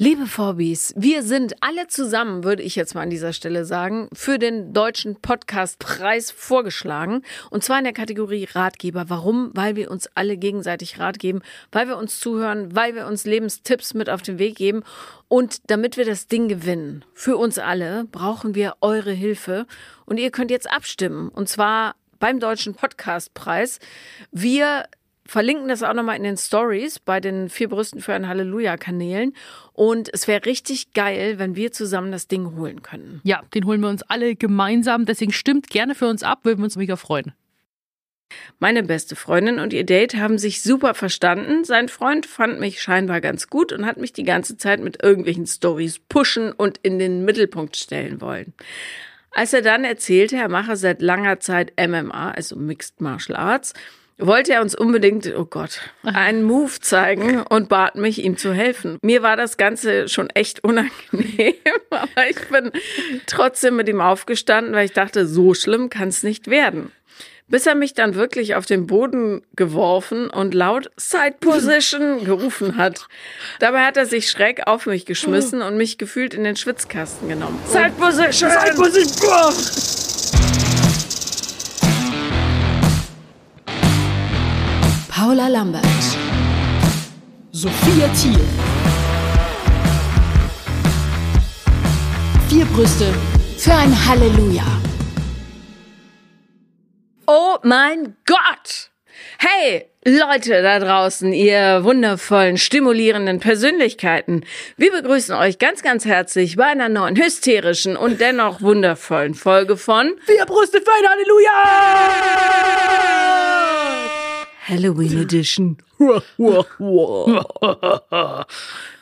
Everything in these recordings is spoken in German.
Liebe Vorbis, wir sind alle zusammen, würde ich jetzt mal an dieser Stelle sagen, für den deutschen Podcastpreis vorgeschlagen. Und zwar in der Kategorie Ratgeber. Warum? Weil wir uns alle gegenseitig Rat geben, weil wir uns zuhören, weil wir uns Lebenstipps mit auf den Weg geben. Und damit wir das Ding gewinnen, für uns alle, brauchen wir eure Hilfe. Und ihr könnt jetzt abstimmen. Und zwar beim Deutschen Podcastpreis. Wir verlinken das auch nochmal in den Stories bei den vier Brüsten für ein Halleluja-Kanälen. Und es wäre richtig geil, wenn wir zusammen das Ding holen können. Ja, den holen wir uns alle gemeinsam. Deswegen stimmt gerne für uns ab, würden wir uns mega freuen. Meine beste Freundin und ihr Date haben sich super verstanden. Sein Freund fand mich scheinbar ganz gut und hat mich die ganze Zeit mit irgendwelchen Stories pushen und in den Mittelpunkt stellen wollen. Als er dann erzählte, er mache seit langer Zeit MMA, also Mixed Martial Arts, wollte er uns unbedingt, oh Gott, einen Move zeigen und bat mich, ihm zu helfen. Mir war das Ganze schon echt unangenehm, aber ich bin trotzdem mit ihm aufgestanden, weil ich dachte, so schlimm kann es nicht werden. Bis er mich dann wirklich auf den Boden geworfen und laut Side Position gerufen hat. Dabei hat er sich schräg auf mich geschmissen und mich gefühlt in den Schwitzkasten genommen. Side Position! Side Position! Paula Lambert, Sophia Thiel, vier Brüste für ein Halleluja. Oh mein Gott! Hey, Leute da draußen, ihr wundervollen, stimulierenden Persönlichkeiten. Wir begrüßen euch ganz, ganz herzlich bei einer neuen, hysterischen und dennoch wundervollen Folge von Vier Brüste für ein Halleluja! Halloween Edition.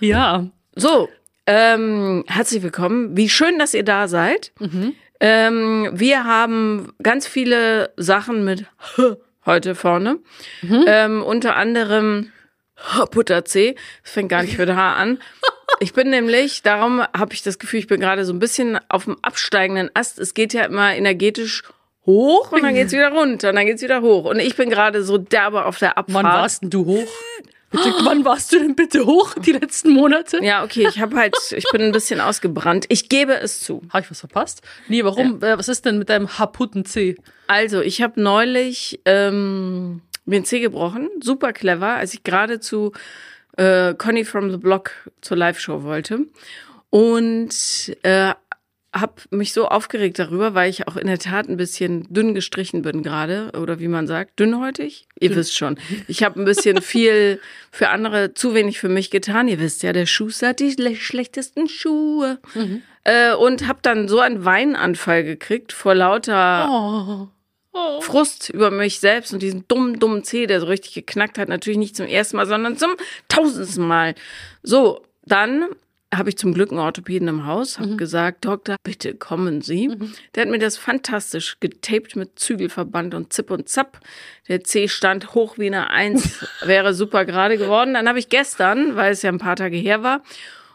ja. So, ähm, herzlich willkommen. Wie schön, dass ihr da seid. Ähm, wir haben ganz viele Sachen mit heute vorne. Ähm, unter anderem Butter C. Das fängt gar nicht mit H an. Ich bin nämlich, darum habe ich das Gefühl, ich bin gerade so ein bisschen auf dem absteigenden Ast. Es geht ja immer energetisch hoch und dann geht's wieder runter und dann geht's wieder hoch. Und ich bin gerade so derbe auf der Abfahrt. Wann warst denn du hoch? Bitte, wann warst du denn bitte hoch die letzten Monate? Ja, okay, ich habe halt, ich bin ein bisschen ausgebrannt. Ich gebe es zu. Habe ich was verpasst? Nee, warum? Äh, was ist denn mit deinem Haputten C? Also, ich habe neulich ähm, mir den Zeh gebrochen, super clever, als ich gerade zu äh, Conny from the Block zur Live-Show wollte. Und äh, habe mich so aufgeregt darüber, weil ich auch in der Tat ein bisschen dünn gestrichen bin gerade oder wie man sagt, dünnhäutig. Ihr wisst schon, ich habe ein bisschen viel für andere, zu wenig für mich getan. Ihr wisst ja, der Schuster hat die schle- schlechtesten Schuhe. Äh, und habe dann so einen Weinanfall gekriegt vor lauter Oh. Oh. Frust über mich selbst und diesen dummen, dummen Zeh, der so richtig geknackt hat. Natürlich nicht zum ersten Mal, sondern zum tausendsten Mal. So, dann habe ich zum Glück einen Orthopäden im Haus, habe gesagt, Doktor, bitte kommen Sie. Der hat mir das fantastisch getaped mit Zügelverband und Zip und Zap. Der C stand hoch wie eine Eins, wäre super gerade geworden. Dann habe ich gestern, weil es ja ein paar Tage her war,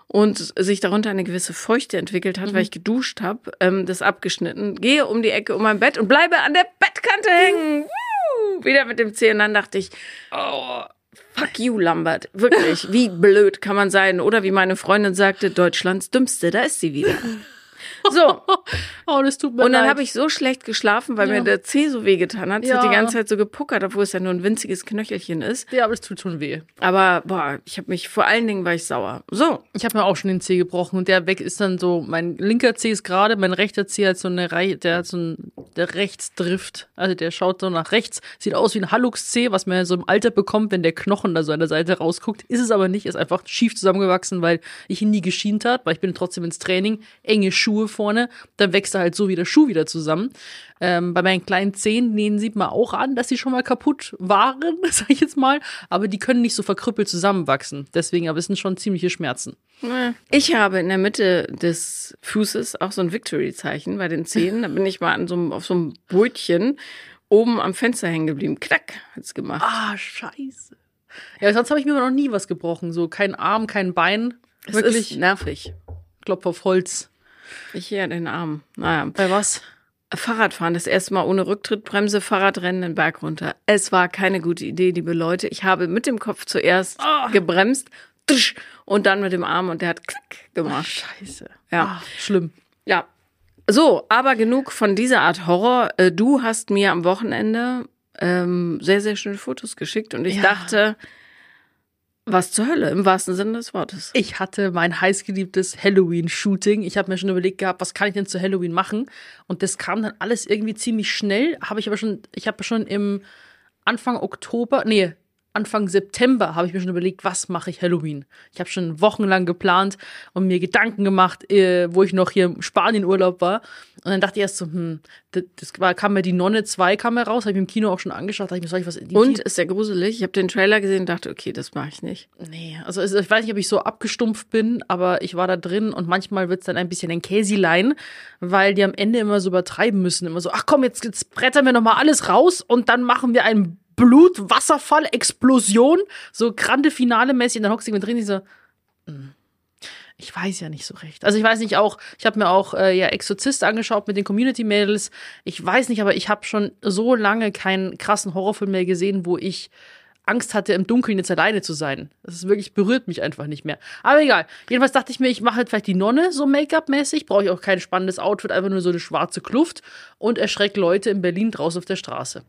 und sich darunter eine gewisse Feuchte entwickelt hat, weil ich geduscht habe, ähm, das abgeschnitten, gehe um die Ecke um mein Bett und bleibe an der Bettkante hängen. Woo! Wieder mit dem Zeh und dann dachte ich, oh, fuck you, Lambert. Wirklich, wie blöd kann man sein? Oder wie meine Freundin sagte, Deutschlands Dümmste, da ist sie wieder. So, Oh, das tut mir und dann habe ich so schlecht geschlafen, weil Ja. mir der Zeh so wehgetan hat. Es hat Ja. die ganze Zeit so gepuckert, obwohl es ja nur ein winziges Knöchelchen ist. ja, aber das tut schon weh. Aber boah, ich habe mich, vor allen Dingen war ich sauer. So, Ich habe mir auch schon den Zeh gebrochen und der weg ist dann so, mein linker Zeh ist gerade, mein rechter Zeh hat so eine Reihe, der hat so ein, der Rechtsdrift. Also der schaut so nach rechts, sieht aus wie ein Hallux-Zeh, was man so im Alter bekommt, wenn der Knochen da so an der Seite rausguckt. Ist es aber nicht, ist einfach schief zusammengewachsen, weil ich ihn nie geschient hat, weil ich bin trotzdem ins Training, enge Schuhe vorne, dann wächst er halt so wie der Schuh wieder zusammen. Ähm, bei meinen kleinen Zehen, denen sieht man auch an, dass sie schon mal kaputt waren, sag ich jetzt mal, aber die können nicht so verkrüppelt zusammenwachsen. Deswegen, aber es sind schon ziemliche Schmerzen. Ich habe in der Mitte des Fußes auch so ein Victory-Zeichen bei den Zähnen. Da bin ich mal an so einem, auf so einem Brötchen oben am Fenster hängen geblieben. Knack hat's gemacht. Ah, scheiße. Ja, sonst habe ich mir noch nie was gebrochen. So kein Arm, kein Bein. es Wirklich nervig. Klopf auf Holz. Ich hier den Arm. Naja. Bei was? Fahrradfahren, das erste Mal ohne Rücktrittbremse, Fahrradrennen den Berg runter. Es war keine gute Idee, liebe Leute. Ich habe mit dem Kopf zuerst Ah. gebremst, tsch, und dann mit dem Arm und der hat klack gemacht. Scheiße. Ja. Ah, schlimm. Ja. So, aber genug von dieser Art Horror. Äh, Du hast mir am Wochenende ähm, sehr, sehr schöne Fotos geschickt und ich Ja. dachte, was zur Hölle, im wahrsten Sinne des Wortes. Ich hatte mein heißgeliebtes Halloween-Shooting. Ich habe mir schon überlegt gehabt, was kann ich denn zu Halloween machen? Und das kam dann alles irgendwie ziemlich schnell. Habe ich aber schon, ich habe schon im Anfang Oktober, nee, Anfang September habe ich mir schon überlegt, was mache ich Halloween. Ich habe schon wochenlang geplant und mir Gedanken gemacht, äh, wo ich noch hier im Spanien-Urlaub war. Und dann dachte ich erst so, hm, das, war, kam mir die Nonne 2 kam mir raus, habe ich mir im Kino auch schon angeschaut, dachte ich mir, soll ich was in die Und ist ja gruselig. Ich habe den Trailer gesehen und dachte, okay, das mache ich nicht. Nee, also es- ich weiß nicht, ob ich so abgestumpft bin, aber ich war da drin und manchmal wird's dann ein bisschen ein Käsilein, weil die am Ende immer so übertreiben müssen. Immer so, ach komm, jetzt, jetzt brettern wir nochmal alles raus und dann machen wir einen Blutwasserfall, Explosion, so grande Finale mäßig und dann hockst du mit drin, die so, hm, ich weiß ja nicht so recht. Also ich weiß nicht auch, ich habe mir auch äh, ja Exorzist angeschaut mit den Community Mädels. Ich weiß nicht, aber ich habe schon so lange keinen krassen Horrorfilm mehr gesehen, wo ich Angst hatte, im Dunkeln jetzt alleine zu sein. Das ist wirklich, berührt mich einfach nicht mehr. Aber egal. Jedenfalls dachte ich mir, ich mache halt vielleicht die Nonne so Make-up-mäßig. Brauche ich auch kein spannendes Outfit, einfach nur so eine schwarze Kluft und erschreckt Leute in Berlin draußen auf der Straße.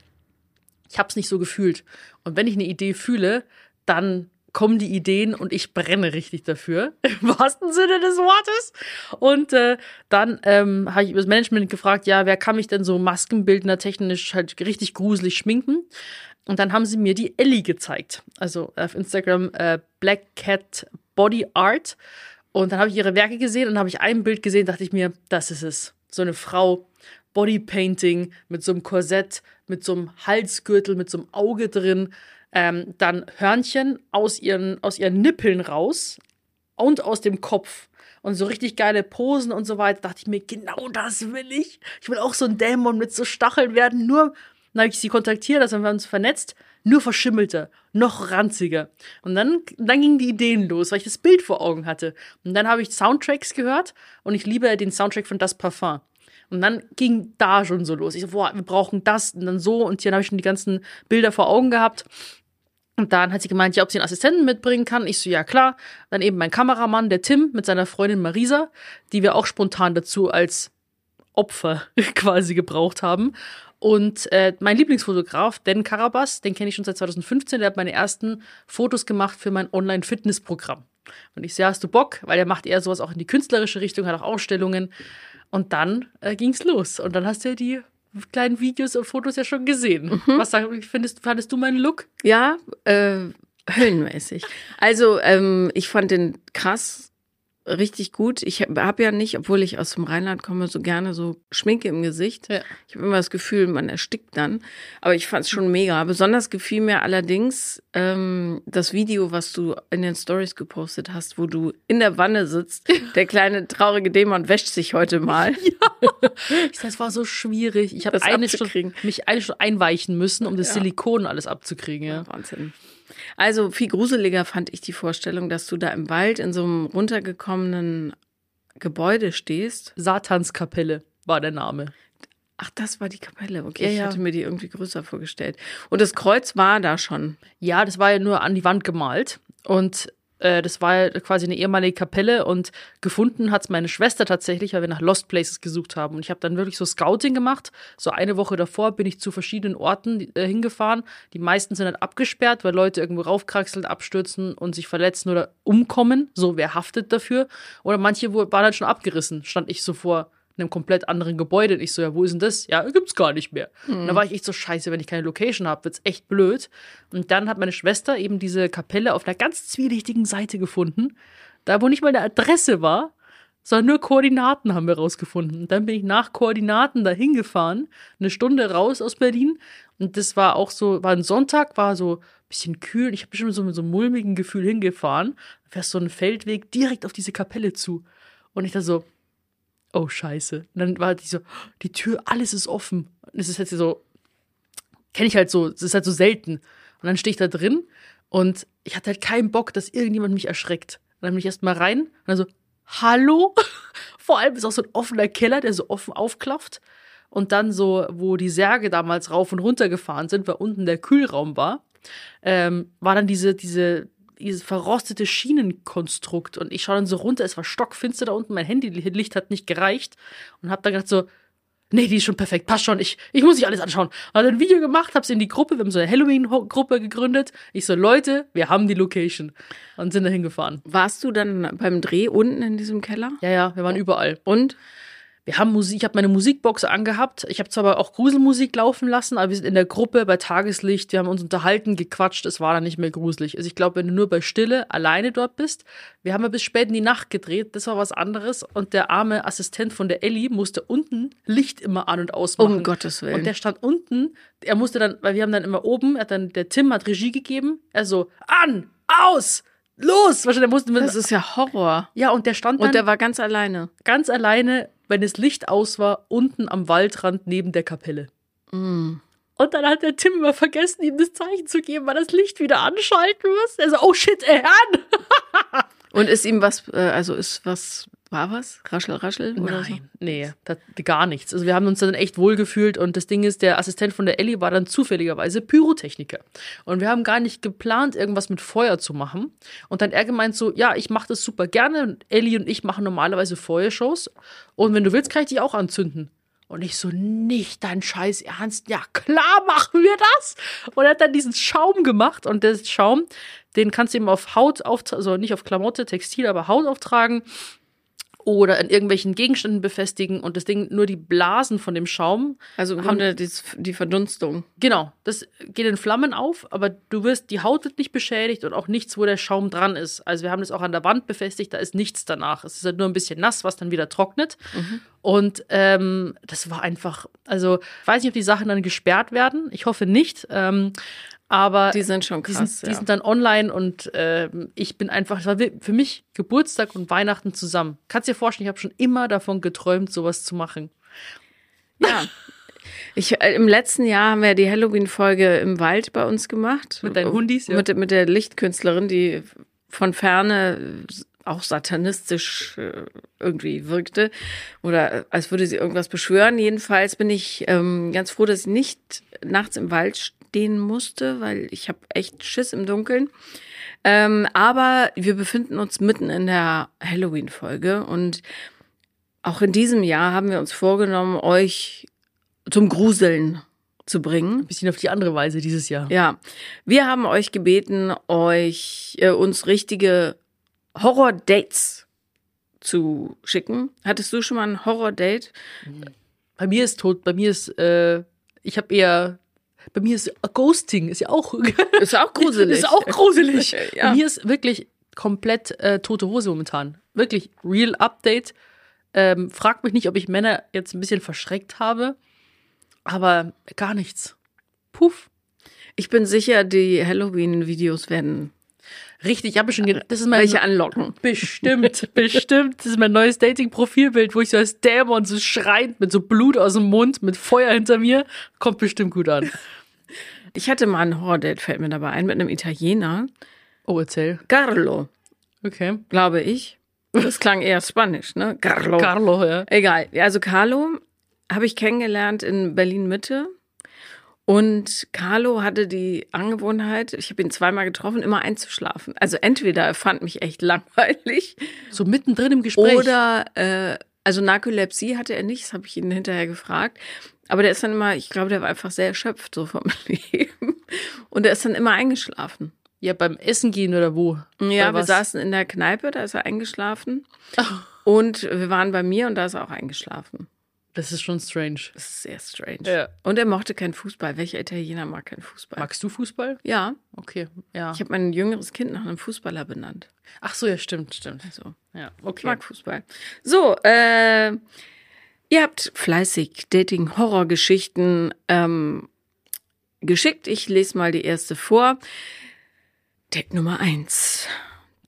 Ich habe es nicht so gefühlt. Und wenn ich eine Idee fühle, dann kommen die Ideen und ich brenne richtig dafür, im wahrsten Sinne des Wortes. Und äh, dann ähm, habe ich über das Management gefragt, ja, wer kann mich denn so Maskenbildner technisch halt richtig gruselig schminken? Und dann haben sie mir die Ellie gezeigt. Also auf Instagram äh, Black Cat Body Art. Und dann habe ich ihre Werke gesehen und habe ich ein Bild gesehen, dachte ich mir, das ist es. So eine Frau, Bodypainting mit so einem Korsett, mit so einem Halsgürtel, mit so einem Auge drin. Ähm, dann Hörnchen aus ihren, aus ihren Nippeln raus und aus dem Kopf. Und so richtig geile Posen und so weiter. Dachte ich mir, genau das will ich. Ich will auch so ein Dämon mit so Stacheln werden. Nur, dann habe ich sie kontaktiert, also haben wir uns vernetzt. Nur verschimmelter, noch ranziger. Und dann, dann gingen die Ideen los, weil ich das Bild vor Augen hatte. Und dann habe ich Soundtracks gehört und ich liebe den Soundtrack von Das Parfum. Und dann ging da schon so los. Ich so, boah, wir brauchen das und dann so. Und hier habe ich schon die ganzen Bilder vor Augen gehabt. Und dann hat sie gemeint, ja, ob sie einen Assistenten mitbringen kann. Ich so, ja, klar. Dann eben mein Kameramann, der Tim, mit seiner Freundin Marisa, die wir auch spontan dazu als Opfer quasi gebraucht haben. Und äh, mein Lieblingsfotograf, Dan Karabas, den kenne ich schon seit 2015, der hat meine ersten Fotos gemacht für mein Online-Fitness-Programm. Und ich so, ja, hast du Bock? Weil er macht eher sowas auch in die künstlerische Richtung, hat auch Ausstellungen. Und dann äh, ging's los. Und dann hast du ja die kleinen Videos und Fotos ja schon gesehen. Was sag, findest, fandest du meinen Look? Ja, äh, höllenmäßig. Also, ähm, ich fand den krass, richtig gut. Ich habe hab ja nicht, obwohl ich aus dem Rheinland komme, so gerne so Schminke im Gesicht. Ja. Ich habe immer das Gefühl, man erstickt dann. Aber ich fand es schon mega. Besonders gefiel mir allerdings ähm, das Video, was du in den Stories gepostet hast, wo du in der Wanne sitzt. Der kleine traurige Dämon wäscht sich heute mal. Ich sag, es war so schwierig. Ich habe eine Stunde, mich eine Stunde einweichen müssen, um das Silikon alles abzukriegen. Ja. Wahnsinn. Also viel gruseliger fand ich die Vorstellung, dass du da im Wald in so einem runtergekommenen Gebäude stehst. Satanskapelle war der Name. Ach, das war die Kapelle. Okay, Ja, ich ja. hatte mir die irgendwie größer vorgestellt. Und das Kreuz war da schon. Ja, das war ja nur an die Wand gemalt. Und äh, das war quasi eine ehemalige Kapelle. Und gefunden hat's meine Schwester tatsächlich, weil wir nach Lost Places gesucht haben. Und ich habe dann wirklich so Scouting gemacht. So eine Woche davor bin ich zu verschiedenen Orten äh, hingefahren. Die meisten sind dann abgesperrt, weil Leute irgendwo raufkraxeln, abstürzen und sich verletzen oder umkommen. So, wer haftet dafür? Oder manche waren halt schon abgerissen. Stand ich so vor einem komplett anderen Gebäude. Und ich so, ja, wo ist denn das? Ja, gibt's gar nicht mehr. Und da war ich echt so scheiße, wenn ich keine Location habe, wird's echt blöd. Und dann hat meine Schwester eben diese Kapelle auf einer ganz zwielichtigen Seite gefunden, da wo nicht mal eine Adresse war, sondern nur Koordinaten haben wir rausgefunden. Und dann bin ich nach Koordinaten dahin gefahren, eine Stunde raus aus Berlin. Und das war auch so, war ein Sonntag, war so ein bisschen kühl. Ich habe bestimmt so mit so einem mulmigen Gefühl hingefahren. Fährst so einen Feldweg direkt auf diese Kapelle zu. Und ich da so, oh Scheiße. Und dann war die so, die Tür, alles ist offen. Und es ist halt so, kenne ich halt so, es ist halt so selten. Und dann stehe ich da drin und ich hatte halt keinen Bock, dass irgendjemand mich erschreckt. Und dann bin ich erst mal rein und dann so, hallo? Vor allem ist auch so ein offener Keller, der so offen aufklafft. Und dann so, wo die Särge damals rauf und runter gefahren sind, weil unten der Kühlraum war, ähm, war dann diese, diese dieses verrostete Schienenkonstrukt. Und ich schaue dann so runter, es war stockfinster da unten, mein Handylicht hat nicht gereicht. Und habe dann gedacht so, nee, die ist schon perfekt, passt schon, ich, ich muss nicht alles anschauen. Habe ein Video gemacht, hab's in die Gruppe, wir haben so eine Halloween-Gruppe gegründet. Ich so, Leute, wir haben die Location. Und sind da hingefahren. Warst du dann beim Dreh unten in diesem Keller? Ja, ja, wir waren überall. Und? Wir haben Musik, ich habe meine Musikbox angehabt. Ich habe zwar aber auch Gruselmusik laufen lassen, aber wir sind in der Gruppe bei Tageslicht. Wir haben uns unterhalten, gequatscht. Es war dann nicht mehr gruselig. Also ich glaube, wenn du nur bei Stille alleine dort bist, wir haben ja bis spät in die Nacht gedreht. Das war was anderes. Und der arme Assistent von der Ellie musste unten Licht immer an und ausmachen. Um Gottes Willen. Und der stand unten. Er musste dann, weil wir haben dann immer oben, er hat dann der Tim hat Regie gegeben. Er so an, aus, los. Wahrscheinlich mussten wir. das ist ja Horror. ja und der stand dann Und der war ganz alleine. ganz alleine, wenn das Licht aus war, unten am Waldrand neben der Kapelle. Mm. Und dann hat der Tim immer vergessen, ihm das Zeichen zu geben, weil das Licht wieder anschalten muss. Er so, oh shit, er an! Und ist ihm was, äh, also ist was, war was? Raschel, raschel? Oder so? Nein, nee, das, gar nichts. Also wir haben uns dann echt wohl gefühlt und das Ding ist, der Assistent von der Ellie war dann zufälligerweise Pyrotechniker. Und wir haben gar nicht geplant, irgendwas mit Feuer zu machen. Und dann er gemeint so, ja, ich mache das super gerne. Und Ellie und ich machen normalerweise Feuershows. Und wenn du willst, kann ich dich auch anzünden. Und ich so, nicht dein Scheiß Ernst. Ja, klar machen wir das. Und er hat dann diesen Schaum gemacht. Und der Schaum, den kannst du eben auf Haut auftragen, also nicht auf Klamotte, Textil, aber Haut auftragen oder an irgendwelchen Gegenständen befestigen und das Ding nur die Blasen von dem Schaum. Also haben- Grunde dies- die Verdunstung. Genau, das geht in Flammen auf, aber du wirst, die Haut wird nicht beschädigt und auch nichts, wo der Schaum dran ist. Also wir haben das auch an der Wand befestigt, da ist nichts danach. Es ist halt nur ein bisschen nass, was dann wieder trocknet. Und ähm, das war einfach, also ich weiß nicht, ob die Sachen dann gesperrt werden. Ich hoffe nicht. Ähm, aber Die sind schon die krass. sind, die ja. sind dann online und ähm, ich bin einfach, es war für mich Geburtstag und Weihnachten zusammen. Kannst dir vorstellen, ich habe schon immer davon geträumt, sowas zu machen. Ja. Ich, äh, Im letzten Jahr haben wir die Halloween-Folge im Wald bei uns gemacht. Mit deinen Hundis, ja. Mit, mit der Lichtkünstlerin, die von ferne auch satanistisch äh, irgendwie wirkte. Oder äh, als würde sie irgendwas beschwören. Jedenfalls bin ich ähm, ganz froh, dass ich nicht nachts im Wald stehen musste, weil ich habe echt Schiss im Dunkeln. Ähm, aber wir befinden uns mitten in der Halloween-Folge und auch in diesem Jahr haben wir uns vorgenommen, euch zum Gruseln zu bringen. Ein bisschen auf die andere Weise dieses Jahr. Ja, wir haben euch gebeten, euch äh, uns richtige Horror-Dates zu schicken. Hattest du schon mal ein Horror-Date? Bei mir ist tot, bei mir ist, äh, ich habe eher, bei mir ist Ghosting, ist ja auch, Ist auch gruselig. ist auch gruselig. Ja. Bei mir ist wirklich komplett äh, tote Hose momentan. Wirklich, real Update. Ähm, fragt mich nicht, ob ich Männer jetzt ein bisschen verschreckt habe, aber gar nichts. Puff. Ich bin sicher, die Halloween-Videos werden Richtig, ich habe schon gedacht, das ist mein welche anlocken. Bestimmt, bestimmt. Das ist mein neues Dating-Profilbild, wo ich so als Dämon so schreiend mit so Blut aus dem Mund, mit Feuer hinter mir. Kommt bestimmt gut an. Ich hatte mal ein Horror-Date, fällt mir dabei ein, mit einem Italiener. Oh, erzähl. Carlo, Okay. glaube ich. Das klang eher spanisch, ne? Carlo. Carlo, ja. Egal. Also Carlo habe ich kennengelernt in Berlin Mitte. Und Carlo hatte die Angewohnheit, ich habe ihn zweimal getroffen, immer einzuschlafen. Also entweder er fand mich echt langweilig So mittendrin im Gespräch. oder äh, also Narkolepsie hatte er nicht, das habe ich ihn hinterher gefragt. Aber der ist dann immer, ich glaube, der war einfach sehr erschöpft so vom Leben. Und er ist dann immer eingeschlafen. ja, beim Essen gehen oder wo? Ja, wir saßen in der Kneipe, da ist er eingeschlafen. Und wir waren bei mir und da ist er auch eingeschlafen. Das ist schon strange. Das ist sehr strange. Ja. Und er mochte keinen Fußball. Welcher Italiener mag keinen Fußball? Magst du Fußball? Ja, Okay, ja. ich habe mein jüngeres Kind nach einem Fußballer benannt. Ach so, ja, stimmt, stimmt. Also, Ja, ich okay. mag Fußball. So, äh, ihr habt fleißig Dating-Horrorgeschichten ähm, geschickt. Ich lese mal die erste vor. Date Nummer eins.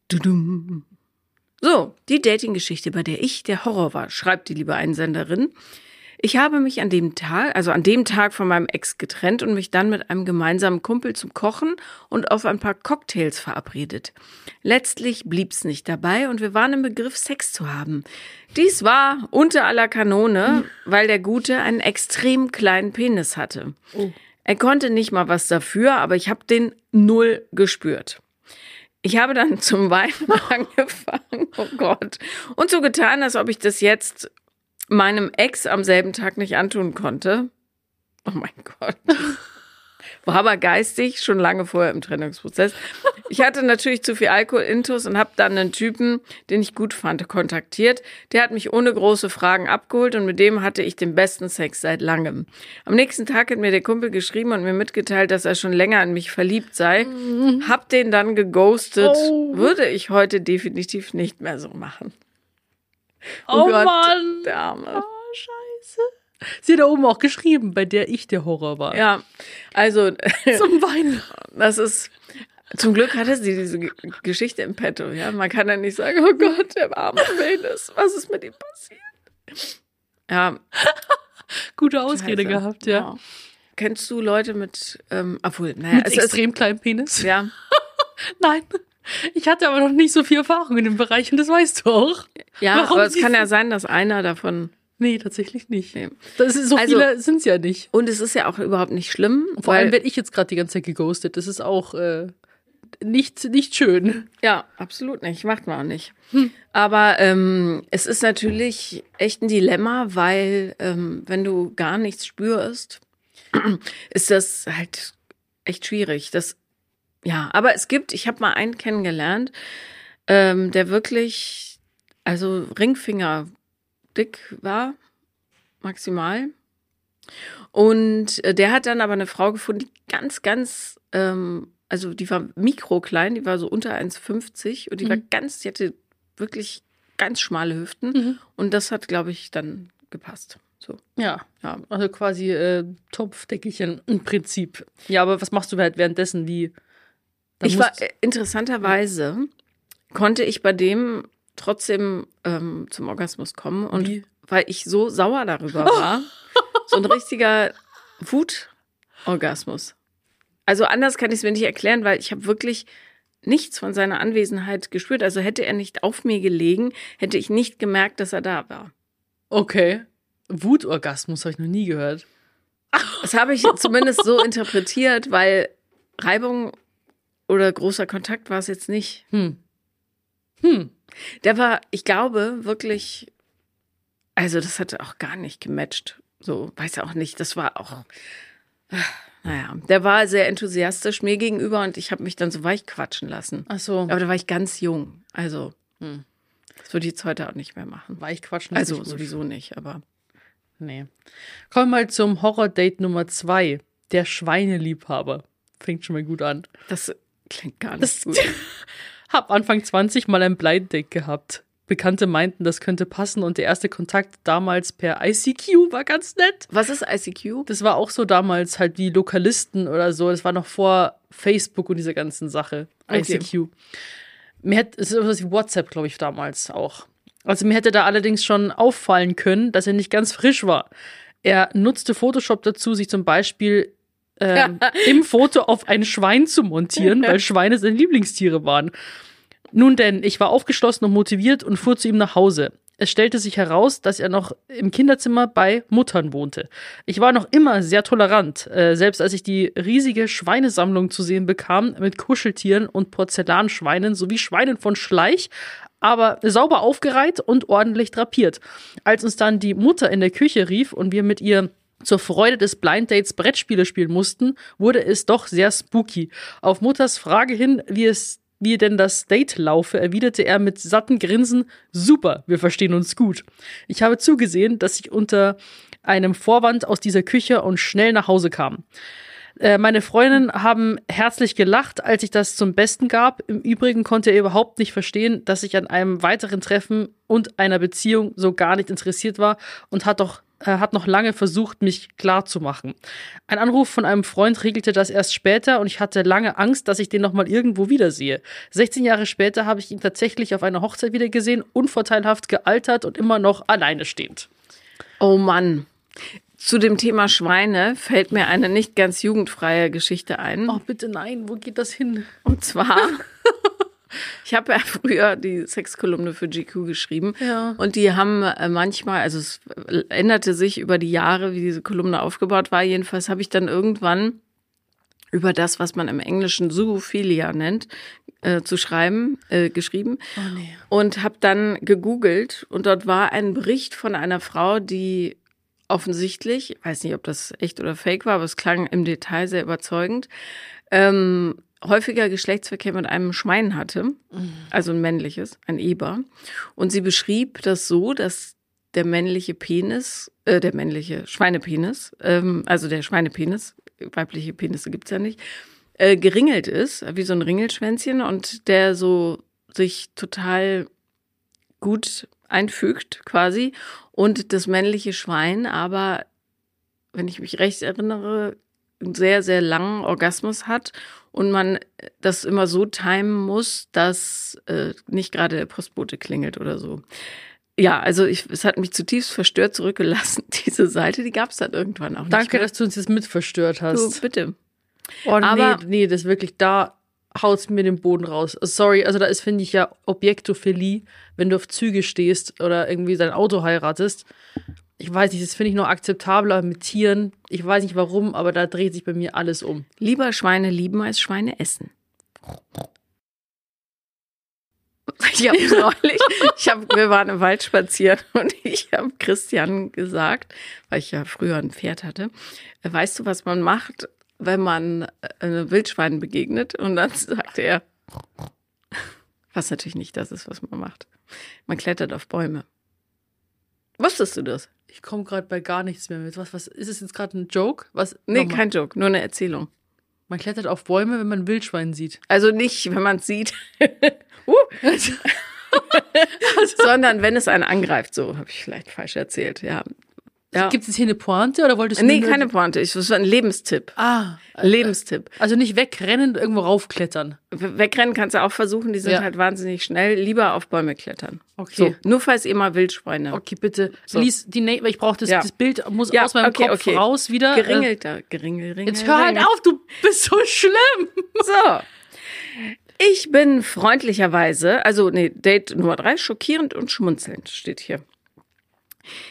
Dudum. So, die Dating-Geschichte, bei der ich der Horror war, schreibt die liebe Einsenderin. Ich habe mich an dem Tag, also an dem Tag von meinem Ex getrennt und mich dann mit einem gemeinsamen Kumpel zum Kochen und auf ein paar Cocktails verabredet. Letztlich blieb's nicht dabei und wir waren im Begriff, Sex zu haben. Dies war unter aller Kanone, weil der Gute einen extrem kleinen Penis hatte. Er konnte nicht mal was dafür, aber ich habe den null gespürt. Ich habe dann zum Weinen angefangen, oh Gott, und so getan, als ob ich das jetzt meinem Ex am selben Tag nicht antun konnte. Oh mein Gott. War aber geistig schon lange vorher im Trennungsprozess. Ich hatte natürlich zu viel Alkohol-Intus und habe dann einen Typen, den ich gut fand, kontaktiert. Der hat mich ohne große Fragen abgeholt und mit dem hatte ich den besten Sex seit langem. Am nächsten Tag hat mir der Kumpel geschrieben und mir mitgeteilt, dass er schon länger in mich verliebt sei. Hab den dann geghostet. Oh. Würde ich heute definitiv nicht mehr so machen. Oh, Gott, Mann. Der Arme. Oh, scheiße. Sie hat da oben auch geschrieben, bei der ich der Horror war. Ja, also Zum Weinen. das ist zum Glück hatte sie diese Geschichte im Petto. Ja, man kann ja nicht sagen, oh Gott, der arme Venus, was ist mit ihm passiert? Ja, Gute Ausrede scheiße. gehabt, ja. Kennst du Leute mit, ähm, obwohl, naja, Mit es ist, extrem kleinem Penis? ja, Nein. Ich hatte aber noch nicht so viel Erfahrung in dem Bereich und das weißt du auch. ja, Warum aber es kann ja sein, dass einer davon Nee, tatsächlich nicht. Nee. Das ist, so Also- viele sind's ja nicht. und es ist ja auch überhaupt nicht schlimm, Vor allem weil, werde ich jetzt gerade die ganze Zeit geghostet. Das ist auch äh, nicht, nicht schön. ja, absolut nicht, macht man auch nicht. Aber ähm, es ist natürlich echt ein Dilemma, weil ähm, wenn du gar nichts spürst, ist das halt echt schwierig. Das, ja, aber es gibt, ich habe mal einen kennengelernt, ähm, der wirklich, also Ringfinger dick war, maximal. Und äh, der hat dann aber eine Frau gefunden, die ganz, ganz, ähm, also die war mikroklein, die war so unter 1,50 und die war ganz, die hatte wirklich ganz schmale Hüften. Mhm. Und das hat, glaube ich, dann gepasst. So, Ja, ja. also quasi äh, Topfdeckelchen im Prinzip. Ja, aber was machst du halt währenddessen? Wie? Ich war äh, interessanterweise konnte ich bei dem trotzdem ähm, zum Orgasmus kommen und Wie? weil ich so sauer darüber war, so ein richtiger Wutorgasmus. Also anders kann ich es mir nicht erklären, weil ich habe wirklich nichts von seiner Anwesenheit gespürt. Also hätte er nicht auf mir gelegen, hätte ich nicht gemerkt, dass er da war. Okay. Wutorgasmus habe ich noch nie gehört. Das habe ich zumindest so interpretiert, weil Reibung oder großer Kontakt war es jetzt nicht. Hm. Hm. Der war, ich glaube, wirklich, also das hatte auch gar nicht gematcht. So, weiß auch nicht, das war auch, äh, naja, der war sehr enthusiastisch mir gegenüber und ich habe mich dann so weich quatschen lassen. Ach so. Aber da war ich ganz jung, also Hm. das würde ich jetzt heute auch nicht mehr machen. Weichquatschen. Also ist nicht gut. sowieso nicht, aber Nee. Kommen wir mal zum Horror-Date Nummer zwei. Der Schweineliebhaber. Fängt schon mal gut an. das klingt gar nicht Das- gut. Hab Anfang 20 mal ein Blind Date gehabt. Bekannte meinten, das könnte passen und der erste Kontakt damals per ICQ war ganz nett. Was ist ICQ? Das war auch so damals halt wie Lokalisten oder so. Das war noch vor Facebook und dieser ganzen Sache. Okay. ICQ. Mir hätte, es ist sowas wie WhatsApp, glaube ich, damals auch. Also mir hätte da allerdings schon auffallen können, dass er nicht ganz frisch war. Er nutzte Photoshop dazu, sich zum Beispiel ähm, im Foto auf ein Schwein zu montieren, weil Schweine seine Lieblingstiere waren. Nun denn, ich war aufgeschlossen und motiviert und fuhr zu ihm nach Hause. Es stellte sich heraus, dass er noch im Kinderzimmer bei Muttern wohnte. Ich war noch immer sehr tolerant, äh, selbst als ich die riesige Schweinesammlung zu sehen bekam mit Kuscheltieren und Porzellanschweinen sowie Schweinen von Schleich, aber sauber aufgereiht und ordentlich drapiert. Als uns dann die Mutter in der Küche rief und wir mit ihr zur Freude des Blind Dates Brettspiele spielen mussten, wurde es doch sehr spooky. Auf Mutters Frage hin, wie es wie denn das Date laufe, erwiderte er mit satten Grinsen, super, wir verstehen uns gut. Ich habe zugesehen, dass ich unter einem Vorwand aus dieser Küche und schnell nach Hause kam. Äh, Meine Freundinnen haben herzlich gelacht, als ich das zum Besten gab. Im Übrigen konnte er überhaupt nicht verstehen, dass ich an einem weiteren Treffen und einer Beziehung so gar nicht interessiert war und hat doch äh, hat noch lange versucht, mich klar zu machen. Ein Anruf von einem Freund regelte das erst später und ich hatte lange Angst, dass ich den noch mal irgendwo wiedersehe. 16 Jahre später habe ich ihn tatsächlich auf einer Hochzeit wiedergesehen, unvorteilhaft gealtert und immer noch alleine stehend. Oh Mann. Zu dem Thema Schweine fällt mir eine nicht ganz jugendfreie Geschichte ein. Oh, bitte nein, wo geht das hin? Und zwar, ich habe ja früher die Sexkolumne für GQ geschrieben. Ja. Und die haben äh, manchmal, also es änderte sich über die Jahre, wie diese Kolumne aufgebaut war. Jedenfalls habe ich dann irgendwann über das, was man im Englischen Zoophilia nennt, äh, zu schreiben, äh, geschrieben Oh nee. und habe dann gegoogelt und dort war ein Bericht von einer Frau, die offensichtlich, ich weiß nicht, ob das echt oder fake war, aber es klang im Detail sehr überzeugend, ähm, häufiger Geschlechtsverkehr mit einem Schwein hatte, also ein männliches, ein Eber. Und sie beschrieb das so, dass der männliche Penis, äh, der männliche Schweinepenis, ähm, also der Schweinepenis, weibliche Penisse gibt's ja nicht, äh, geringelt ist, wie so ein Ringelschwänzchen und der so sich total gut einfügt quasi und das männliche Schwein aber, wenn ich mich recht erinnere, einen sehr, sehr langen Orgasmus hat und man das immer so timen muss, dass äh, nicht gerade der Postbote klingelt oder so. Ja, also ich, es hat mich zutiefst verstört zurückgelassen, diese Seite, die gab es dann irgendwann auch Danke, nicht mehr. dass du uns jetzt mit verstört du, hast. bitte. Oh Aber- nee, nee, das ist wirklich, da haut's mir den Boden raus. Sorry, also da ist, finde ich, ja Objektophilie, wenn du auf Züge stehst oder irgendwie dein Auto heiratest. Ich weiß nicht, das finde ich noch akzeptabler mit Tieren. Ich weiß nicht warum, aber da dreht sich bei mir alles um. Lieber Schweine lieben als Schweine essen. Ich habe neulich, ich hab, wir waren im Wald spazieren und ich habe Christian gesagt, weil ich ja früher ein Pferd hatte, äh, weißt du, was man macht, wenn man äh, einem Wildschwein begegnet? Und dann sagte er, was natürlich nicht das ist, was man macht. Man klettert auf Bäume. Wusstest du das? Ich komme gerade bei gar nichts mehr mit. Was, was ist es jetzt gerade ein Joke? Was? Nee, Nochmal. kein Joke, nur eine Erzählung. Man klettert auf Bäume, wenn man ein Wildschwein sieht. Also nicht, wenn man es sieht, uh, sondern wenn es einen angreift. So habe ich vielleicht falsch erzählt. Ja. Ja. Gibt es hier eine Pointe oder wolltest du Nee, keine Pointe. Ich- Das war ein Lebenstipp. Ah, Lebenstipp. also nicht wegrennen und irgendwo raufklettern. Wegrennen kannst du auch versuchen, die sind Ja. halt wahnsinnig schnell. Lieber auf Bäume klettern. Okay. So, nur falls ihr mal Wildschweine. Okay, bitte. So. Lies die Na- weil ich brauche das, Ja. das Bild muss Ja, aus meinem okay, Kopf okay. raus wieder. Äh, Geringelter, geringel, ringel. Jetzt hör halt auf, du bist so schlimm. So. Ich bin freundlicherweise, also nee, Date Nummer drei, schockierend und schmunzelnd steht hier.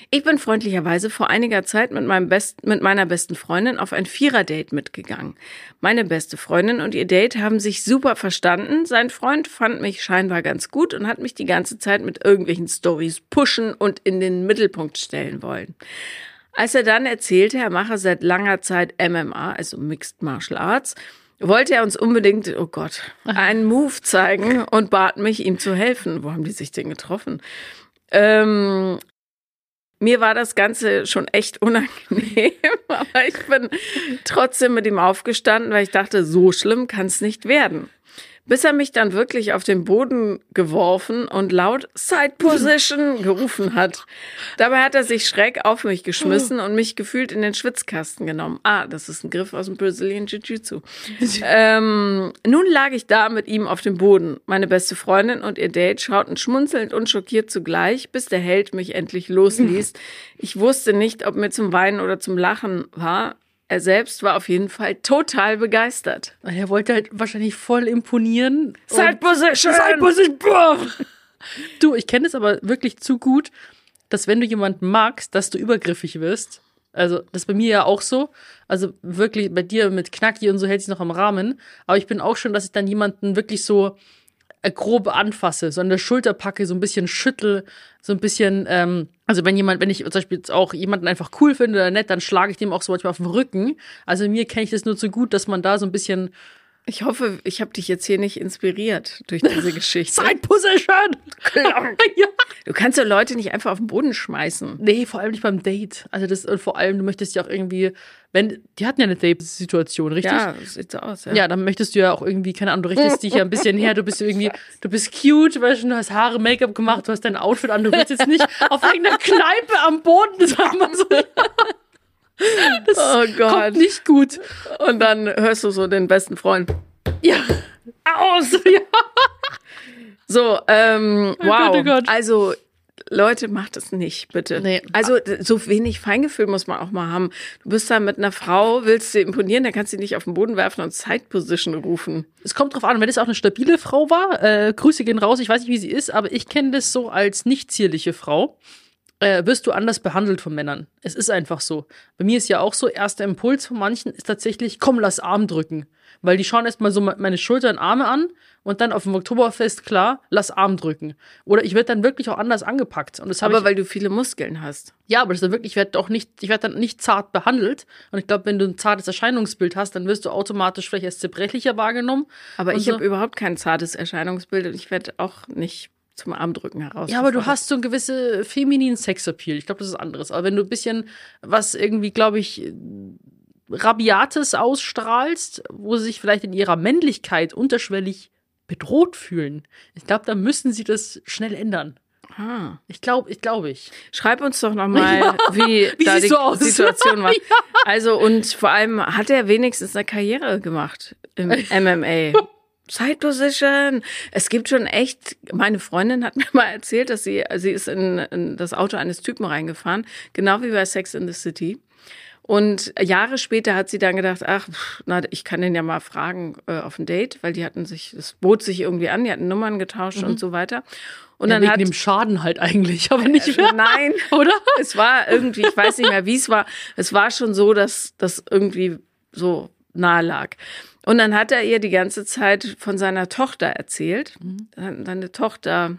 Ich bin freundlicherweise vor einiger Zeit mit, meinem Best, mit meiner besten Freundin auf ein Vierer-Date mitgegangen. Meine beste Freundin und ihr Date haben sich super verstanden. Sein Freund fand mich scheinbar ganz gut und hat mich die ganze Zeit mit irgendwelchen Stories pushen und in den Mittelpunkt stellen wollen. Als er dann erzählte, er mache seit langer Zeit MMA, also Mixed Martial Arts, wollte er uns unbedingt, oh Gott, einen Move zeigen und bat mich, ihm zu helfen. Wo haben die sich denn getroffen? Ähm, mir war das Ganze schon echt unangenehm, aber ich bin trotzdem mit ihm aufgestanden, weil ich dachte, so schlimm kann es nicht werden. Bis er mich dann wirklich auf den Boden geworfen und laut Side Position gerufen hat. Dabei hat er sich schräg auf mich geschmissen und mich gefühlt in den Schwitzkasten genommen. Ah, das ist ein Griff aus dem Brazilian Jiu-Jitsu. ähm, nun lag ich da mit ihm auf dem Boden. Meine beste Freundin und ihr Date schauten schmunzelnd und schockiert zugleich, bis der Held mich endlich losließ. Ich wusste nicht, ob mir zum Weinen oder zum Lachen war. Er selbst war auf jeden Fall total begeistert. Er wollte halt wahrscheinlich voll imponieren. Side Position! Side Position! Du, ich kenne es aber wirklich zu gut, dass wenn du jemanden magst, dass du übergriffig wirst. Also, das ist bei mir ja auch so. Also wirklich, bei dir mit Knacki und so hält sich noch am Rahmen. Aber ich bin auch schon, dass ich dann jemanden wirklich so grob anfasse, so Schulter packe, so ein bisschen schüttel, so ein bisschen, ähm, also wenn jemand, wenn ich zum Beispiel jetzt auch jemanden einfach cool finde oder nett, dann schlage ich dem auch so manchmal auf den Rücken. Also mir kenne ich das nur zu gut, dass man da so ein bisschen Ich hoffe, ich habe dich jetzt hier nicht inspiriert durch diese Geschichte. Side Position! ja. Du kannst ja Leute nicht einfach auf den Boden schmeißen. Nee, vor allem nicht beim Date. Also das, und vor allem, du möchtest ja auch irgendwie, wenn, die hatten ja eine Date-Situation, richtig? Ja, sieht so aus. Ja. Ja, dann möchtest du ja auch irgendwie, keine Ahnung, du richtest dich ja ein bisschen her, du bist irgendwie, du bist cute, weißt du, du hast Haare, Make-up gemacht, du hast dein Outfit an, du willst jetzt nicht auf irgendeiner Kneipe am Boden, das war immer so, das Oh Gott. kommt nicht gut. Und dann hörst du so den besten Freund. Ja. Aus! Ja. So, ähm, Oh wow. Gott, oh Gott. Also, Leute, macht es nicht, bitte. Nee. Also, so wenig Feingefühl muss man auch mal haben. Du bist da mit einer Frau, willst du imponieren, dann kannst du nicht auf den Boden werfen und Side Position rufen. Es kommt drauf an, wenn es auch eine stabile Frau war, äh, Grüße gehen raus, ich weiß nicht, wie sie ist, aber ich kenne das so als nicht zierliche Frau. Äh, wirst du anders behandelt von Männern. Es ist einfach so. Bei mir ist ja auch so, erster Impuls von manchen ist tatsächlich, komm, lass Arm drücken. Weil die schauen erstmal so meine Schulter und Arme an und dann auf dem Oktoberfest, klar, lass Arm drücken. Oder ich werde dann wirklich auch anders angepackt. Und das Aber ich, weil du viele Muskeln hast. ja, aber das ist dann wirklich, ich werde auch nicht, ich werde dann nicht zart behandelt. Und ich glaube, wenn du ein zartes Erscheinungsbild hast, dann wirst du automatisch vielleicht als zerbrechlicher wahrgenommen. Aber ich so. habe überhaupt kein zartes Erscheinungsbild und ich werde auch nicht zum Armdrücken heraus. Ja, aber du hast so einen gewisse femininen Sexappeal. Ich glaube, das ist anderes. Aber wenn du ein bisschen was irgendwie, glaube ich, Rabiates ausstrahlst, wo sie sich vielleicht in ihrer Männlichkeit unterschwellig bedroht fühlen, ich glaube, da müssen sie das schnell ändern. Ah. Ich glaube, ich glaube ich. Schreib uns doch nochmal, Ja. wie, Wie da die aus? Situation war. Ja. Also, und vor allem hat er wenigstens eine Karriere gemacht im MMA. Side Position. Es gibt schon echt, meine Freundin hat mir mal erzählt, dass sie, sie ist in, in das Auto eines Typen reingefahren, genau wie bei Sex in the City. Und Jahre später hat sie dann gedacht, ach, na, ich kann den ja mal fragen äh, auf ein Date, weil die hatten sich, es bot sich irgendwie an, die hatten Nummern getauscht und so weiter. Und Mhm. Ja, dann wegen hat, dem Schaden halt eigentlich, aber nicht mehr, nein, oder? es war irgendwie, ich weiß nicht mehr, wie es war. Es war schon so, dass das irgendwie so nahe lag. Und dann hat er ihr die ganze Zeit von seiner Tochter erzählt. Seine Tochter,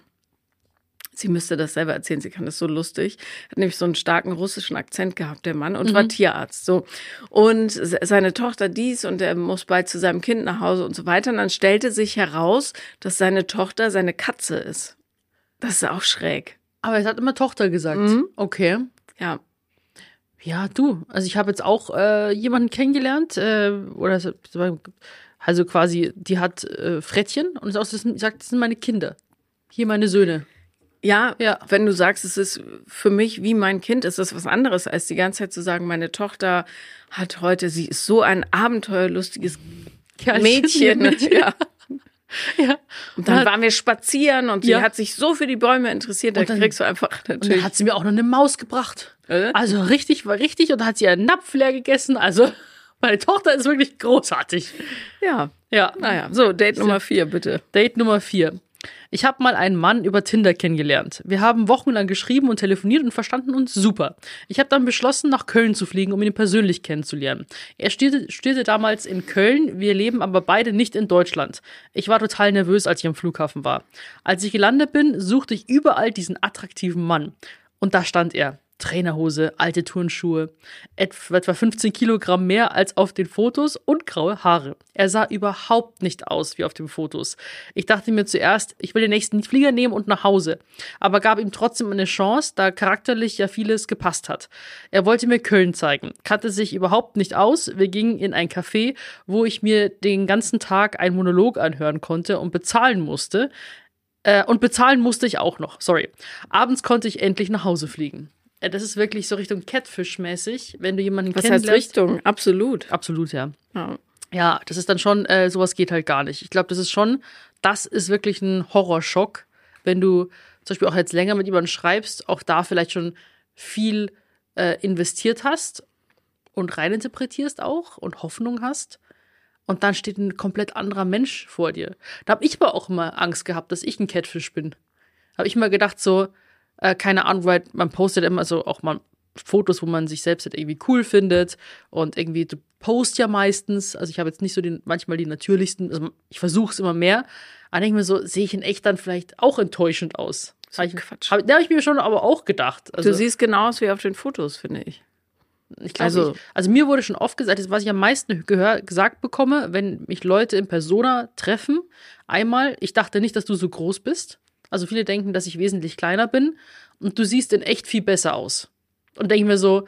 sie müsste das selber erzählen, sie kann das so lustig, hat nämlich so einen starken russischen Akzent gehabt, der Mann, und war Tierarzt. So. Und se- seine Tochter dies und er muss bald zu seinem Kind nach Hause und so weiter. Und dann stellte sich heraus, dass seine Tochter seine Katze ist. Das ist auch schräg. Aber es hat immer Tochter gesagt. Mhm. Okay. Ja. Ja, du. Also ich habe jetzt auch äh, jemanden kennengelernt, äh, oder so- also quasi, die hat äh, Frettchen und ist auch, das sagt, das sind meine Kinder. Hier meine Söhne. Ja, Ja. wenn du sagst, es ist für mich wie mein Kind, ist das was anderes, als die ganze Zeit zu sagen, meine Tochter hat heute, sie ist so ein abenteuerlustiges Mädchen. Mädchen. Ja. Ja. Und dann waren wir spazieren und Ja. sie hat sich so für die Bäume interessiert, da dann- kriegst du einfach Und dann natürlich. hat sie mir auch noch eine Maus gebracht. Äh? Also richtig, war richtig. Und dann hat sie einen Napf leer gegessen. Also meine Tochter ist wirklich großartig. ja. Ja. Naja, so, Date Nummer vier, bitte. Date Nummer vier. Ich habe mal einen Mann über Tinder kennengelernt. Wir haben wochenlang geschrieben und telefoniert und verstanden uns super. Ich habe dann beschlossen, nach Köln zu fliegen, um ihn persönlich kennenzulernen. Er studierte, damals in Köln, wir leben aber beide nicht in Deutschland. Ich war total nervös, als ich am Flughafen war. Als ich gelandet bin, suchte ich überall diesen attraktiven Mann. Und da stand er. Trainerhose, alte Turnschuhe, etwa etwa 15 Kilogramm mehr als auf den Fotos und graue Haare. Er sah überhaupt nicht aus wie auf den Fotos. Ich dachte mir zuerst, ich will den nächsten Flieger nehmen und nach Hause, aber gab ihm trotzdem eine Chance, da charakterlich ja vieles gepasst hat. Er wollte mir Köln zeigen, kannte sich überhaupt nicht aus. Wir gingen in ein Café, wo ich mir den ganzen Tag einen Monolog anhören konnte und bezahlen musste. Äh, und bezahlen musste ich auch noch, sorry. Abends konnte ich endlich nach Hause fliegen. Äh, Das ist wirklich so Richtung Catfish-mäßig, wenn du jemanden Was heißt kennenlernst. Richtung? Absolut. Absolut, ja. Ja. Ja, das ist dann schon, äh, sowas geht halt gar nicht. Ich glaube, das ist schon, das ist wirklich ein Horrorschock, wenn du zum Beispiel auch jetzt länger mit jemandem schreibst, auch da vielleicht schon viel äh, investiert hast und reininterpretierst auch und Hoffnung hast. Und dann steht ein komplett anderer Mensch vor dir. Da habe ich aber auch immer Angst gehabt, dass ich ein Catfish bin. Habe ich immer gedacht, so, äh, keine Ahnung, weil man postet immer so auch mal Fotos, wo man sich selbst halt irgendwie cool findet und irgendwie du post ja meistens, also ich habe jetzt nicht so den manchmal die natürlichsten, also ich versuche es immer mehr, aber denke mir so, sehe ich in echt dann vielleicht auch enttäuschend aus. So Hab ich, Quatsch. Hab, da habe ich mir schon aber auch gedacht. Also, du siehst genau aus wie auf den Fotos, finde ich. ich glaube, also- also, ich, also mir wurde schon oft gesagt, das, was ich am meisten gehör, gesagt bekomme, wenn mich Leute in Persona treffen, einmal, ich dachte nicht, dass du so groß bist. Also viele denken, dass ich wesentlich kleiner bin und du siehst in echt viel besser aus. Und denke mir so,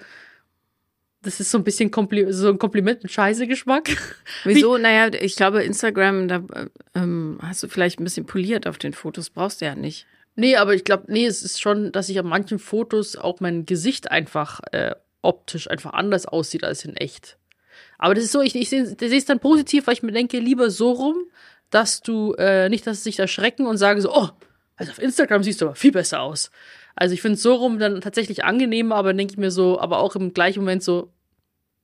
das ist so ein bisschen Kompli so ein Kompliment mit Scheiße-Geschmack. Wieso? Naja, ich glaube, Instagram, da äh, ähm, hast du vielleicht ein bisschen poliert auf den Fotos, brauchst du ja nicht. Nee, aber ich glaube, nee, es ist schon, dass ich an manchen Fotos auch mein Gesicht einfach äh, optisch einfach anders aussieht als in echt. Aber das ist so, ich, ich sehe es dann positiv, weil ich mir denke, lieber so rum, dass du äh, nicht, dass sie sich erschrecken und sagen so, oh, also auf Instagram siehst du aber viel besser aus. Also ich finde es so rum dann tatsächlich angenehmer, aber denke ich mir so, aber auch im gleichen Moment so,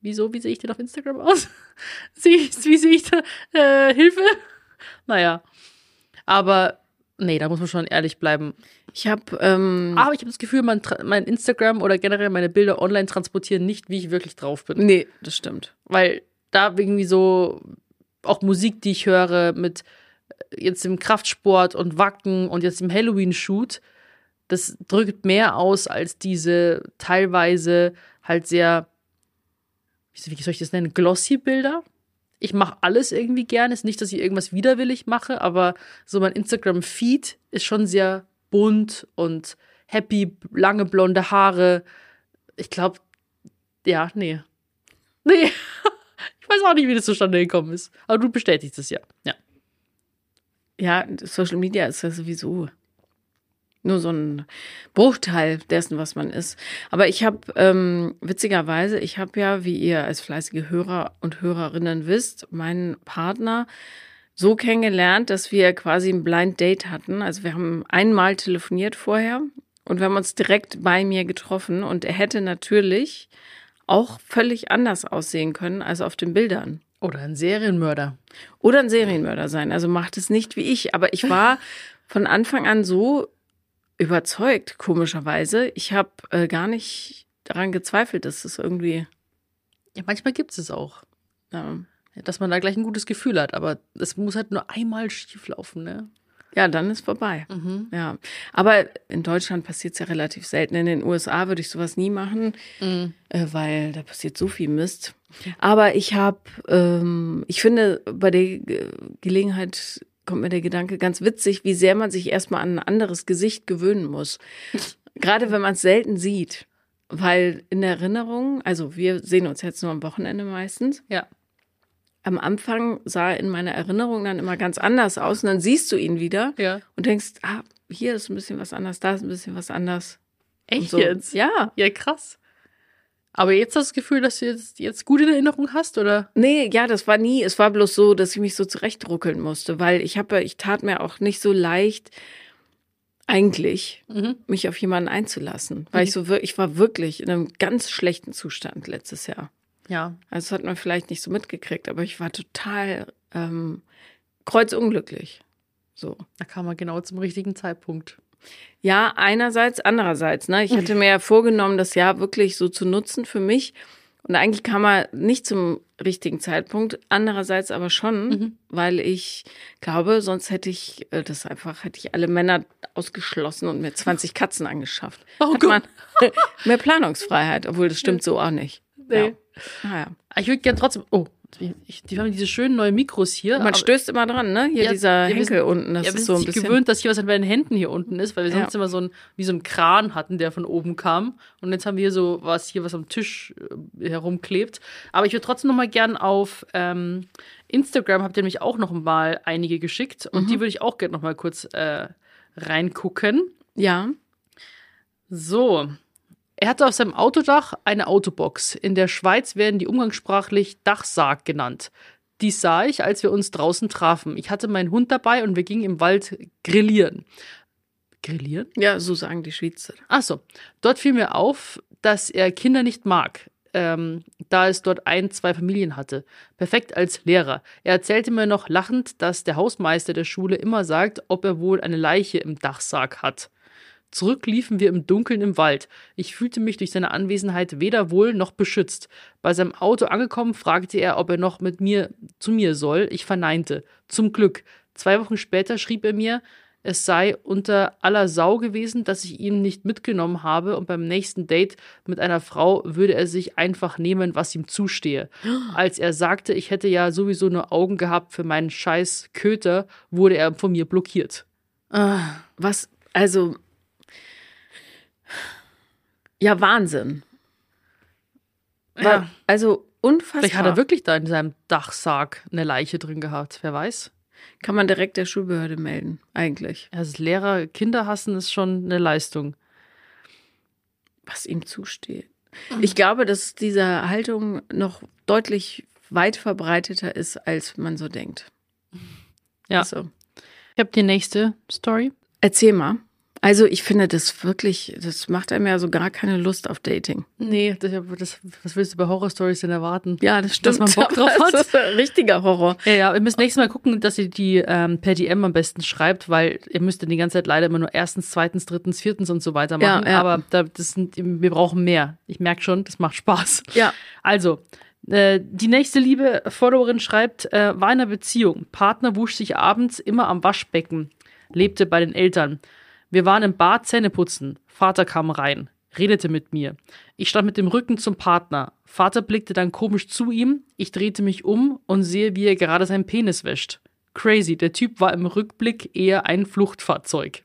wieso, wie sehe ich denn auf Instagram aus? Ich, wie sehe ich da, äh, Hilfe? Naja. Aber nee, da muss man schon ehrlich bleiben. Ich habe ähm, Aber ich habe das Gefühl, mein, mein Instagram oder generell meine Bilder online transportieren nicht, wie ich wirklich drauf bin. nee, das stimmt. Weil da irgendwie so auch Musik, die ich höre, mit jetzt dem Kraftsport und Wacken und jetzt dem Halloween-Shoot, das drückt mehr aus als diese teilweise halt sehr, wie soll ich das nennen, glossy Bilder. Ich mache alles irgendwie gerne. Ist nicht, dass ich irgendwas widerwillig mache, aber so mein Instagram-Feed ist schon sehr bunt und happy, lange blonde Haare. Ich glaube, ja, nee. Nee. Ich weiß auch nicht, wie das zustande gekommen ist. Aber du bestätigst es ja. Ja. Ja, Social Media ist ja sowieso nur so ein Bruchteil dessen, was man ist. Aber ich habe, ähm, witzigerweise, ich habe ja, wie ihr als fleißige Hörer und Hörerinnen wisst, meinen Partner so kennengelernt, dass wir quasi ein Blind Date hatten. Also wir haben einmal telefoniert vorher und wir haben uns direkt bei mir getroffen und er hätte natürlich auch völlig anders aussehen können als auf den Bildern. Oder ein Serienmörder. Oder ein Serienmörder sein. Also macht es nicht wie ich. Aber ich war von Anfang an so überzeugt, komischerweise. Ich habe äh, gar nicht daran gezweifelt, dass es irgendwie, Ja, manchmal gibt es auch. ähm, Dass man da gleich ein gutes Gefühl hat. Aber es muss halt nur einmal schief laufen, ne? Ja, dann ist vorbei. Ja, aber in Deutschland passiert es ja relativ selten. In den USA würde ich sowas nie machen, äh, weil da passiert so viel Mist. Aber ich habe, ähm, ich finde, bei der Ge- Gelegenheit kommt mir der Gedanke ganz witzig, wie sehr man sich erstmal an ein anderes Gesicht gewöhnen muss. Gerade wenn man es selten sieht. Weil in der Erinnerung, also wir sehen uns jetzt nur am Wochenende meistens. Ja. Am Anfang sah er in meiner Erinnerung dann immer ganz anders aus und dann siehst du ihn wieder Ja. und denkst, ah, hier ist ein bisschen was anders, da ist ein bisschen was anders. Echt so. jetzt? Ja. Ja, krass. Aber jetzt hast du das Gefühl, dass du jetzt, jetzt gut in Erinnerung hast, oder? Nee, ja, das war nie. Es war bloß so, dass ich mich so zurechtruckeln musste, weil ich habe, ich tat mir auch nicht so leicht, eigentlich, Mhm. mich auf jemanden einzulassen. Weil ich so wirklich, ich war wirklich in einem ganz schlechten Zustand letztes Jahr. Ja. Also das hat man vielleicht nicht so mitgekriegt, aber ich war total ähm, kreuzunglücklich. So. Da kam man genau zum richtigen Zeitpunkt. Ja, einerseits, andererseits. Ne? Ich hatte mir ja vorgenommen, das Jahr wirklich so zu nutzen für mich. Und eigentlich kam er nicht zum richtigen Zeitpunkt. Andererseits aber schon, weil ich glaube, sonst hätte ich äh, das einfach, hätte ich alle Männer ausgeschlossen und mir 20 Katzen angeschafft. Oh Hat Gott. man mehr Planungsfreiheit, obwohl das stimmt so auch nicht. Nee. Ja. Naja. Ich würde gerne trotzdem. Oh, ich, die haben diese schönen neuen Mikros hier. Man stößt immer dran, ne? Hier Ja, dieser ja, Henkel unten, das ja, ist so ein bisschen. gewöhnt, dass hier was an meinen Händen hier unten ist, weil wir Ja. sonst immer so ein, wie so ein Kran hatten, der von oben kam. Und jetzt haben wir hier so was hier, was am Tisch äh, herumklebt. Aber ich würde trotzdem noch mal gern auf ähm, Instagram, habt ihr nämlich auch noch mal einige geschickt. Und Mhm. die würde ich auch gerne noch mal kurz äh, reingucken. Ja. So. Er hatte auf seinem Autodach eine Autobox. In der Schweiz werden die umgangssprachlich Dachsarg genannt. Dies sah ich, als wir uns draußen trafen. Ich hatte meinen Hund dabei und wir gingen im Wald grillieren. Grillieren? Ja, so sagen die Schweizer. Ach so. Dort fiel mir auf, dass er Kinder nicht mag, ähm, da es dort ein, zwei Familien hatte. Perfekt als Lehrer. Er erzählte mir noch lachend, dass der Hausmeister der Schule immer sagt, ob er wohl eine Leiche im Dachsarg hat. Zurück liefen wir im Dunkeln im Wald. Ich fühlte mich durch seine Anwesenheit weder wohl noch beschützt. Bei seinem Auto angekommen, fragte er, ob er noch mit mir zu mir soll. Ich verneinte. Zum Glück. Zwei Wochen später schrieb er mir, es sei unter aller Sau gewesen, dass ich ihn nicht mitgenommen habe und beim nächsten Date mit einer Frau würde er sich einfach nehmen, was ihm zustehe. Als er sagte, ich hätte ja sowieso nur Augen gehabt für meinen scheiß Köter, wurde er von mir blockiert. Was, also. Ja, Wahnsinn. Wa- Ja. Also unfassbar. Vielleicht hat er wirklich da in seinem Dachsarg eine Leiche drin gehabt, wer weiß. Kann man direkt der Schulbehörde melden, eigentlich. Als Lehrer Kinder hassen ist schon eine Leistung. Was ihm zusteht. Ich glaube, dass diese Haltung noch deutlich weit verbreiteter ist, als man so denkt. Ja. Also, Ich habe die nächste Story. erzähl mal. Also ich finde das wirklich, das macht einem ja so gar keine Lust auf Dating. Nee, das, das, was willst du bei Horror-Stories denn erwarten? Ja, das stimmt. Dass man Bock drauf hat. Das ist ein richtiger Horror. Ja, ja, ihr müsst nächstes Mal gucken, dass ihr die ähm, per DM am besten schreibt, weil ihr müsst dann die ganze Zeit leider immer nur erstens, zweitens, drittens, viertens und so weiter machen. Ja, ja. Aber da, das sind, wir brauchen mehr. Ich merke schon, das macht Spaß. Ja. Also, äh, die nächste liebe Followerin schreibt, äh, war in einer Beziehung. Partner wusch sich abends immer am Waschbecken, lebte bei den Eltern. Wir waren im Bad Zähne putzen. Vater kam rein, redete mit mir. Ich stand mit dem Rücken zum Partner. Vater blickte dann komisch zu ihm. Ich drehte mich um und sehe, wie er gerade seinen Penis wäscht. Crazy, der Typ war im Rückblick eher ein Fluchtfahrzeug.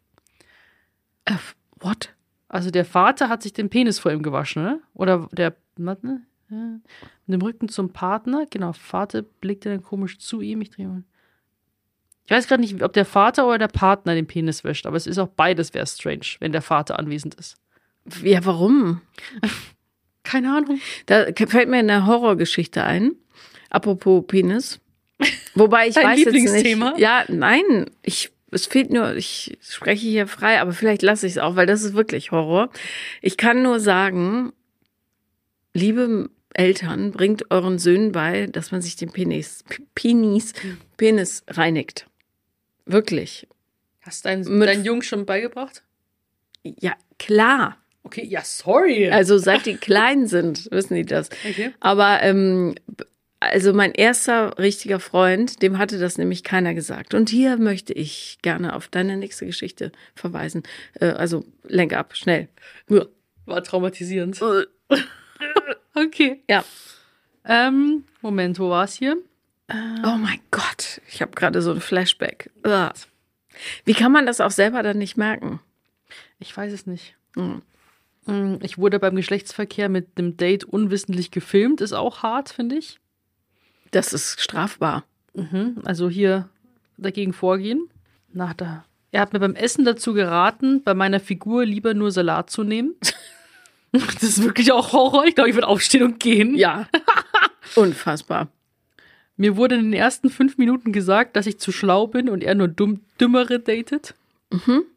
Äh, what? Also der Vater hat sich den Penis vor ihm gewaschen, ne? Oder der warte, ja, mit dem Rücken zum Partner. Genau, Vater blickte dann komisch zu ihm. Ich drehe mal. Ich weiß gerade nicht, ob der Vater oder der Partner den Penis wäscht, aber es ist auch beides wäre strange, wenn der Vater anwesend ist. Ja, warum? Keine Ahnung. Da fällt mir eine Horrorgeschichte ein. Apropos Penis. Wobei ich Dein weiß jetzt Lieblingsthema? nicht. Ja, nein, ich es fehlt nur, ich spreche hier frei, aber vielleicht lasse ich es auch, weil das ist wirklich Horror. Ich kann nur sagen, liebe Eltern, bringt euren Söhnen bei, dass man sich den Penis, Penis, Penis reinigt. Wirklich. Hast dein, Mit- dein Jung schon beigebracht? Ja, klar. Okay, ja, sorry. Also seit die klein sind, wissen die das. Okay. Aber ähm, also mein erster richtiger Freund, dem hatte das nämlich keiner gesagt. Und hier möchte ich gerne auf deine nächste Geschichte verweisen. Äh, also lenk ab, schnell. War traumatisierend. Okay. Ja. Ähm, Moment, wo war's hier? Oh mein Gott, ich habe gerade so ein Flashback. Ugh. Wie kann man das auch selber dann nicht merken? Ich weiß es nicht. Hm. Mm, Ich wurde beim Geschlechtsverkehr mit einem Date unwissentlich gefilmt, ist auch hart, finde ich. Das ist strafbar. Mhm. Also hier dagegen vorgehen. Nach der. Er hat mir beim Essen dazu geraten, bei meiner Figur lieber nur Salat zu nehmen. Das ist wirklich auch Horror. Ich glaube, ich würde aufstehen und gehen. Ja. Unfassbar. Mir wurde in den ersten fünf Minuten gesagt, dass ich zu schlau bin und er nur dumm, dümmere datet.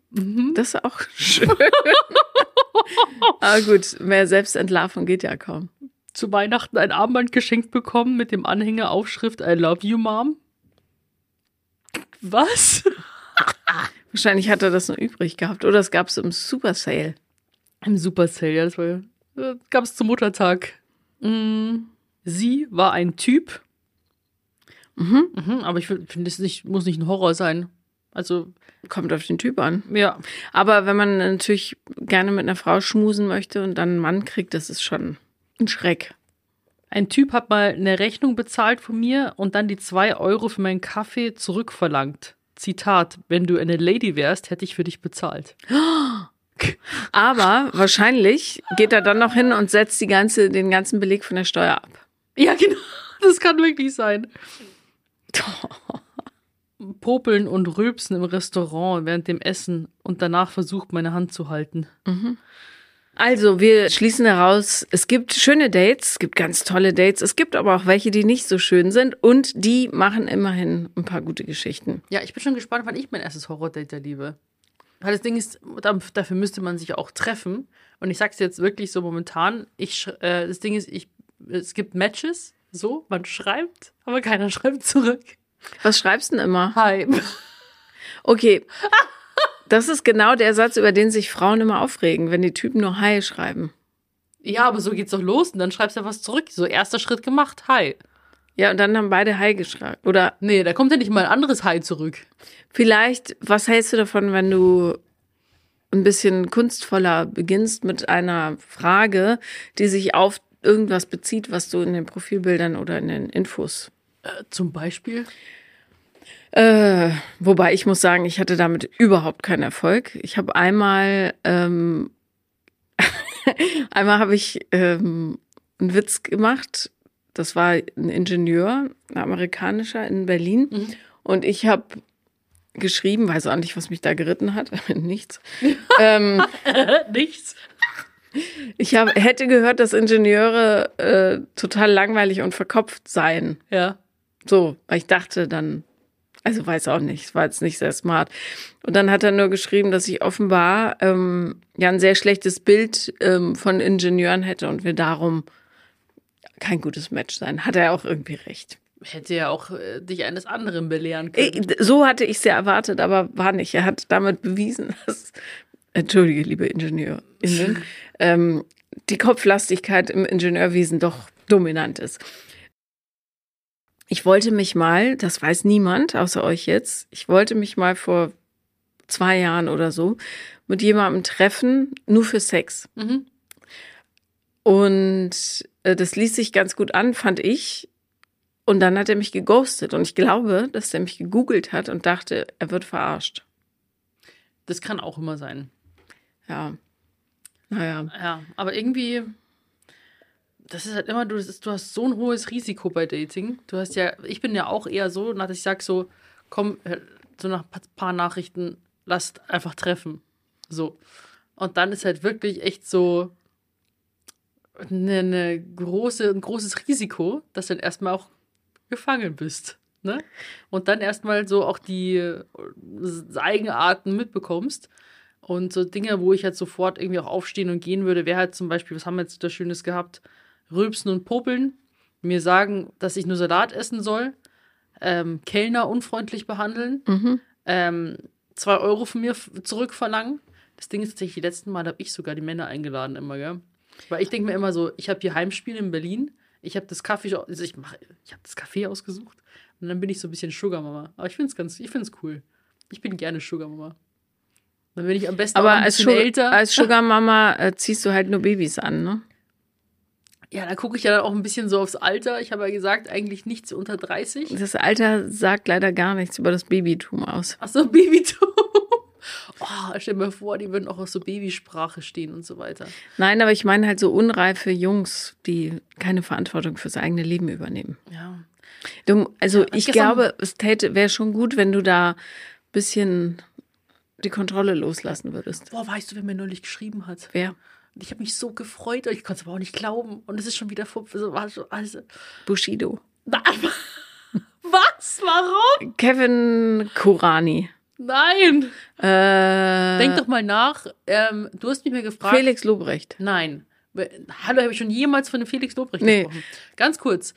Das ist auch schön. Aber gut, mehr Selbstentlarvung geht ja kaum. Zu Weihnachten ein Armband geschenkt bekommen mit dem Anhänger Aufschrift I love you, Mom. Was? Wahrscheinlich hat er das nur übrig gehabt. Oder es gab es im Super Sale. Im Super Sale, ja, das war ja. Gab es zum Muttertag. Mm, Sie war ein Typ. Mhm. aber ich finde, es nicht, muss nicht ein Horror sein. Also, Kommt auf den Typ an. ja. Aber wenn man natürlich gerne mit einer Frau schmusen möchte und dann einen Mann kriegt, das ist schon ein Schreck. Ein Typ hat mal eine Rechnung bezahlt von mir und dann die zwei Euro für meinen Kaffee zurückverlangt. Zitat, wenn du eine Lady wärst, hätte ich für dich bezahlt. Aber wahrscheinlich geht er dann noch hin und setzt die ganze, den ganzen Beleg von der Steuer ab. Ja, genau. Das kann wirklich sein. Popeln und Rülpsen im Restaurant während dem Essen und danach versucht, meine Hand zu halten. Also, wir schließen daraus, es gibt schöne Dates, es gibt ganz tolle Dates, es gibt aber auch welche, die nicht so schön sind und die machen immerhin ein paar gute Geschichten. Ja, ich bin schon gespannt, wann ich mein erstes Horror-Date erlebe. Weil das Ding ist, da- dafür müsste man sich auch treffen. Und ich sag's jetzt wirklich so momentan, ich, äh, das Ding ist, ich, es gibt Matches, so, man schreibt, aber keiner schreibt zurück. Was schreibst du denn immer? Hi. Okay. Das ist genau der Satz, über den sich Frauen immer aufregen, wenn die Typen nur Hi schreiben. Ja, aber so geht's doch los und dann schreibst du was zurück. So, erster Schritt gemacht, hi. Ja, und dann haben beide Hi geschrieben. Oder Nee, da kommt ja nicht mal ein anderes Hi zurück. vielleicht, was hältst du davon, wenn du ein bisschen kunstvoller beginnst mit einer Frage, die sich auf irgendwas bezieht, was du in den Profilbildern oder in den Infos. Äh, zum Beispiel? Äh, wobei ich muss sagen, ich hatte damit überhaupt keinen Erfolg. Ich habe einmal, ähm, einmal habe ich ähm, einen Witz gemacht. Das war ein Ingenieur, ein amerikanischer in Berlin. Und ich habe geschrieben, weiß auch nicht, was mich da geritten hat, nichts. ähm, Nichts. Ich hab, hätte gehört, dass Ingenieure äh, total langweilig und verkopft seien. Ja. So, weil ich dachte dann, Also weiß auch nicht, es war jetzt nicht sehr smart. Und dann hat er nur geschrieben, dass ich offenbar ähm, ja ein sehr schlechtes Bild ähm, von Ingenieuren hätte und wir darum kein gutes Match sein. Hat er auch irgendwie recht. Hätte ja auch äh, dich eines anderen belehren können. Äh, So hatte ich es ja erwartet, aber war nicht. Er hat damit bewiesen, dass, entschuldige, liebe IngenieurInnen, ähm, die Kopflastigkeit im Ingenieurwesen doch dominant ist. Ich wollte mich mal, das weiß niemand außer euch jetzt, ich wollte mich mal vor zwei Jahren oder so mit jemandem treffen, nur für Sex. Mhm. Und äh, das ließ sich ganz gut an, fand ich. Und dann hat er mich geghostet. Und ich glaube, dass er mich gegoogelt hat und dachte, er wird verarscht. Das kann auch immer sein. Ja. Naja. Ja, aber irgendwie, das ist halt immer, du, ist, du hast so ein hohes Risiko bei Dating. Du hast ja, ich bin ja auch eher so, dass ich sag so, komm, so nach ein paar Nachrichten, lasst einfach treffen. So. Und dann ist halt wirklich echt so eine, eine große, ein großes Risiko, dass du dann erstmal auch gefangen bist. Ne? Und dann erstmal so auch die äh, Eigenarten mitbekommst. Und so Dinge, wo ich halt sofort irgendwie auch aufstehen und gehen würde, wäre halt zum Beispiel, was haben wir jetzt da Schönes gehabt? Rülpsen und Popeln. Mir sagen, dass ich nur Salat essen soll. Ähm, Kellner unfreundlich behandeln. Ähm, zwei Euro von mir zurückverlangen. Das Ding ist tatsächlich, die letzten Mal habe ich sogar die Männer eingeladen immer, gell? Weil ich denke mir immer so, ich habe hier Heimspiel in Berlin. Ich habe das Kaffee, also ich mache, ich habe das Kaffee ausgesucht. Und dann bin ich so ein bisschen Sugar Mama. Aber ich finde es ganz, ich finde es cool. Ich bin gerne Sugar Mama. Dann bin ich am besten Aber ein als, Sugar, älter. als Sugar Mama äh, ziehst du halt nur Babys an, ne? Ja, da gucke ich ja dann auch ein bisschen so aufs Alter. Ich habe ja gesagt, eigentlich nichts unter 30. Das Alter sagt leider gar nichts über das Babytum aus. Ach so, Babytum. Oh, stell dir mal vor, die würden auch auf so Babysprache stehen und so weiter. Nein, aber ich meine halt so unreife Jungs, die keine Verantwortung fürs eigene Leben übernehmen. Ja. Du, also hab ich glaube, es wäre schon gut, wenn du da bisschen die Kontrolle loslassen würdest. Boah, weißt du, wer mir neulich geschrieben hat? Wer? Und ich habe mich so gefreut, ich konnte es aber auch nicht glauben. Und es ist schon wieder vor. So, also, Bushido. Was? Warum? Kevin Kurani. Nein. Äh, Denk doch mal nach. Ähm, du hast mich mir gefragt. Felix Lobrecht. Nein. Hallo, habe ich schon jemals von dem Felix Lobrecht Nee. gesprochen? Ganz kurz.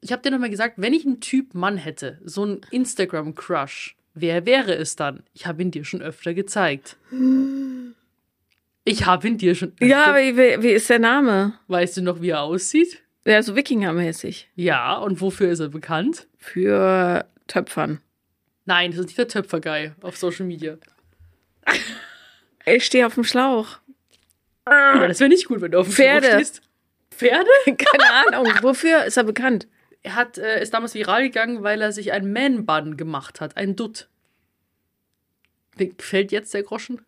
Ich habe dir nochmal gesagt, wenn ich einen Typ Mann hätte, so einen Instagram-Crush, wer wäre es dann? Ich habe ihn dir schon öfter gezeigt. Ich habe ihn dir schon öfter Ja, aber wie, wie ist der Name? Weißt du noch, wie er aussieht? Ja, so Wikingermäßig. Ja, und wofür ist er bekannt? Für Töpfern. Nein, das ist nicht der Töpfer-Guy auf Social Media. Ich stehe auf dem Schlauch. Aber das wäre nicht gut, wenn du auf dem Pferde. Schlauch stehst. Pferde? Keine Ahnung. Wofür ist er bekannt? Er hat, äh, ist damals viral gegangen, weil er sich einen Man-Bun gemacht hat, einen Dutt. Dir Gefällt jetzt der Groschen?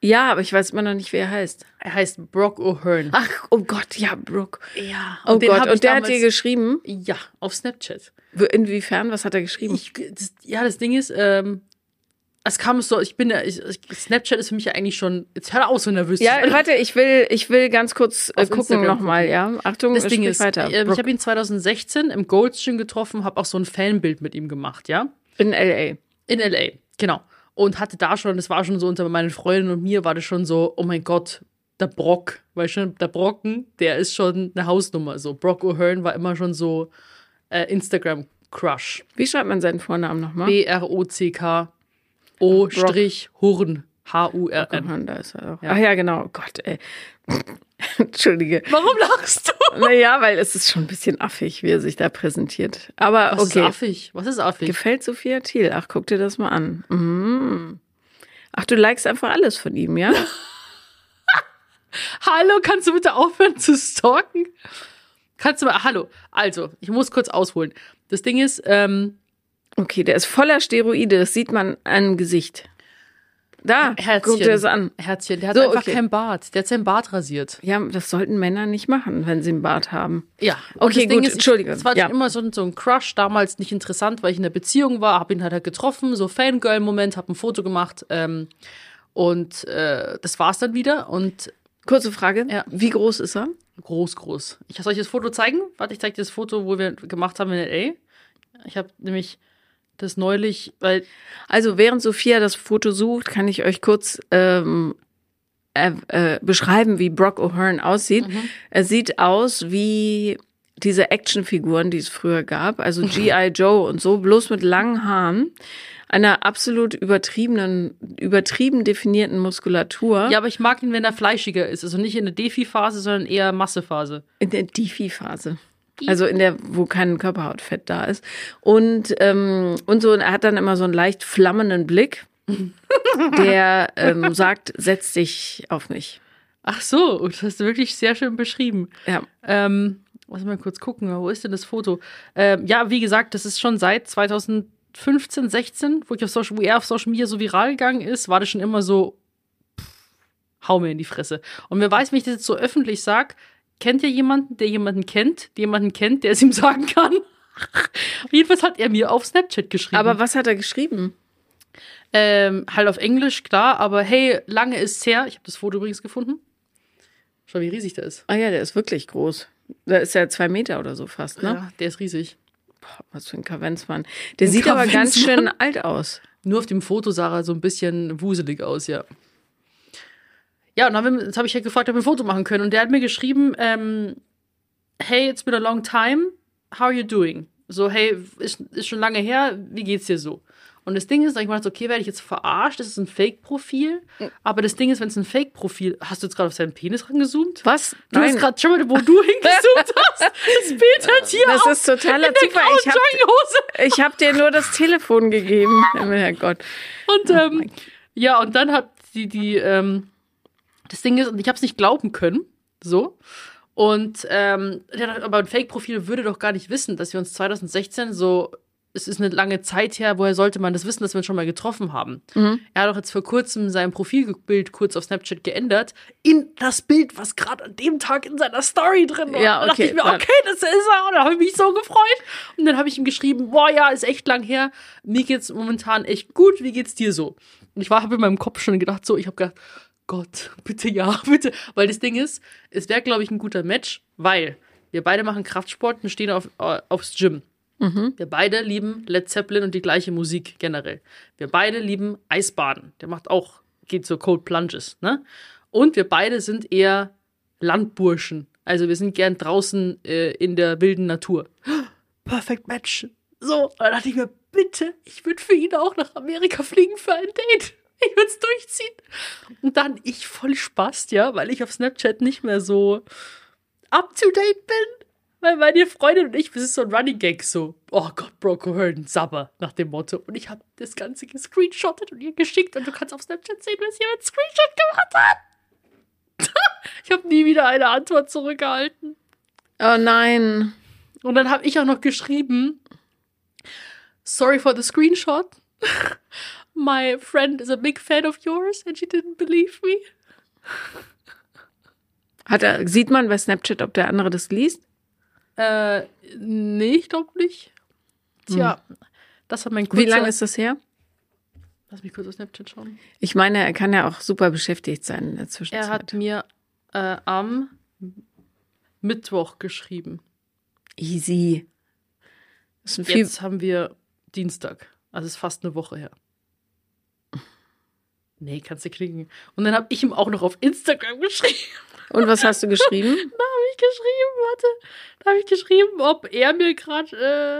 Ja, aber ich weiß immer noch nicht, wie er heißt. Er heißt Brock O'Hearn. Ach, oh Gott, ja, Brooke. ja. Oh den Gott, und der hat dir geschrieben? Ja, auf Snapchat. Inwiefern? Was hat er geschrieben? Ich, das, ja, das Ding ist, ähm, es kam so, ich bin ja, ich, Snapchat ist für mich ja eigentlich schon, jetzt hör auf so nervös. ja, warte, ich will, ich will ganz kurz äh, gucken nochmal, ja. Achtung, Das Ding ist, weiter. ähm, ich habe ihn 2016 im Goldstream getroffen, habe auch so ein Fanbild mit ihm gemacht, ja. in L.A. In LA, genau. Und hatte da schon, das war schon so unter meinen Freunden und mir war das schon so, oh mein Gott, der Brock, weil schon der Brocken, der ist schon eine Hausnummer. So, Brock O'Hearn war immer schon so äh, Instagram-Crush. Wie schreibt man seinen Vornamen nochmal? B-R-O-C-K O-Hurn. H-U-R-N. Da ist er auch. Ach ja, genau. Oh Gott, ey. Entschuldige. Warum lachst du? Naja, weil es ist schon ein bisschen affig, wie er sich da präsentiert. Aber Was okay. ist affig? Was ist affig? Gefällt Sophia Thiel? Ach, guck dir das mal an. Mhm. Ach, du likest einfach alles von ihm, ja? Hallo, kannst du bitte aufhören zu stalken? Kannst du mal, hallo. Also, ich muss kurz ausholen. Das Ding ist, ähm, Okay, der ist voller Steroide. Das sieht man am Gesicht. Da, Herzchen. guck dir das an. Herzchen, der hat So, einfach okay. keinen Bart. Der hat seinen Bart rasiert. Ja, das sollten Männer nicht machen, wenn sie einen Bart haben. Ja. Okay, das Ding gut, ist, ich- Entschuldige. Es war Ja. immer so ein, so ein Crush, damals nicht interessant, weil ich in einer Beziehung war, hab ihn halt, halt getroffen, so Fangirl-Moment, hab ein Foto gemacht ähm, und äh, das war's dann wieder und Kurze Frage. Ja. Wie groß ist er? groß, groß. Ich soll euch das Foto zeigen? Warte, ich zeig dir das Foto, wo wir gemacht haben in L.A. Ich habe nämlich das neulich, weil Also während Sophia das Foto sucht, kann ich euch kurz ähm, äh, äh, beschreiben, wie Brock O'Hearn aussieht. Er sieht aus wie diese Actionfiguren, die es früher gab, also G.I. Joe und so, bloß mit langen Haaren, einer absolut übertriebenen, übertrieben definierten Muskulatur. Ja, aber ich mag ihn, wenn er fleischiger ist. Also nicht in der Defi-Phase, sondern eher Massephase. In der Defi-Phase. Also in der, wo kein Körperhautfett da ist. Und, ähm, und so, und er hat dann immer so einen leicht flammenden Blick, der ähm, sagt, setz dich auf mich. Ach so, das hast du wirklich sehr schön beschrieben. Ja. Ähm, lass mal kurz gucken, wo ist denn das Foto? Ähm, ja, wie gesagt, das ist schon seit 2015, 16, wo ich auf Social, wo er auf Social Media so viral gegangen ist, war das schon immer so, pff, hau mir in die Fresse. Und wer weiß, wenn ich das jetzt so öffentlich sag, kennt ihr jemanden, der jemanden kennt, der jemanden kennt, der es ihm sagen kann? Jedenfalls hat er mir auf Snapchat geschrieben. Aber was hat er geschrieben? Ähm, halt auf Englisch, klar, aber hey, lange ist's her. Ich habe das Foto übrigens gefunden. Schau, wie riesig der ist. Ah ja, der ist wirklich groß. Der ist ja zwei Meter oder so fast, ne? Ja, der ist riesig. Boah, was für ein Kavenzmann. Der sieht aber ganz Kavenzmann. schön alt aus. Nur auf dem Foto sah er so ein bisschen wuselig aus, ja. Ja, und dann jetzt habe ich halt gefragt, ob wir ein Foto machen können. Und der hat mir geschrieben, ähm, hey, it's been a long time, how are you doing? So, hey, ist, ist schon lange her, wie geht's dir so? Und das Ding ist, hab ich gedacht, okay, werde ich jetzt verarscht, das ist ein Fake-Profil. Aber das Ding ist, wenn es ein Fake-Profil, hast du jetzt gerade auf seinen Penis rangezoomt? Was? Du hast gerade schon mal, wo du hingezoomt hast. Das Bild hat hier Das auf, ist totaler Zufall. Ich hab- Jogginghose. Ich habe dir nur das Telefon gegeben. Herrgott. Und ähm, ja, und dann hat die, die, ähm, das Ding ist, und ich habe es nicht glauben können, so. Und ähm, aber ein Fake-Profil würde doch gar nicht wissen, dass wir uns 2016 so, es ist eine lange Zeit her, woher sollte man das wissen, dass wir uns schon mal getroffen haben? Er hat doch jetzt vor kurzem sein Profilbild kurz auf Snapchat geändert, in das Bild, was gerade an dem Tag in seiner Story drin war. Ja, Da dachte okay, ich mir, okay, das ist er. Und da habe ich mich so gefreut. Und dann habe ich ihm geschrieben, boah, ja, ist echt lang her. Mir geht's momentan echt gut. Wie geht's dir so? Und ich war, habe in meinem Kopf schon gedacht, so, ich habe gedacht, Gott, bitte ja, bitte. Weil das Ding ist, es wäre, glaube ich, ein guter Match, weil wir beide machen Kraftsport und stehen auf, äh, aufs Gym. Wir beide lieben Led Zeppelin und die gleiche Musik generell. Wir beide lieben Eisbaden. Der macht auch, geht so Cold Plunges, ne? Und wir beide sind eher Landburschen. Also wir sind gern draußen äh, in der wilden Natur. Perfect Match. So, dann dachte ich mir, bitte, ich würde für ihn auch nach Amerika fliegen für ein Date. Ich würde es durchziehen. Und dann ich voll Spaß, ja, weil ich auf Snapchat nicht mehr so up to date bin. Weil meine Freundin und ich, das ist so ein Running Gag, so, oh Gott, Bro Cohen, Sabber, nach dem Motto. Und ich habe das Ganze gescreenshottet und ihr geschickt und du kannst auf Snapchat sehen, was jemand Screenshot gemacht hat. ich habe nie wieder eine Antwort zurückgehalten. Oh nein. Und dann habe ich auch noch geschrieben, sorry for the screenshot. My friend is a big fan of yours and she didn't believe me. Hat er, sieht man bei Snapchat, ob der andere das liest? Äh, nee, ich glaube nicht. Tja, das hat mein kurzer... Wie lange ist das her? Lass mich kurz auf Snapchat schauen. Ich meine, er kann ja auch super beschäftigt sein in der Zwischenzeit. Er hat mir äh, am Mittwoch geschrieben. Easy. Jetzt haben wir Dienstag. Also ist fast eine Woche her. Nee, kannst du klicken. Und dann habe ich ihm auch noch auf Instagram geschrieben. Und was hast du geschrieben? Da habe ich geschrieben, warte. Da habe ich geschrieben, ob er mir gerade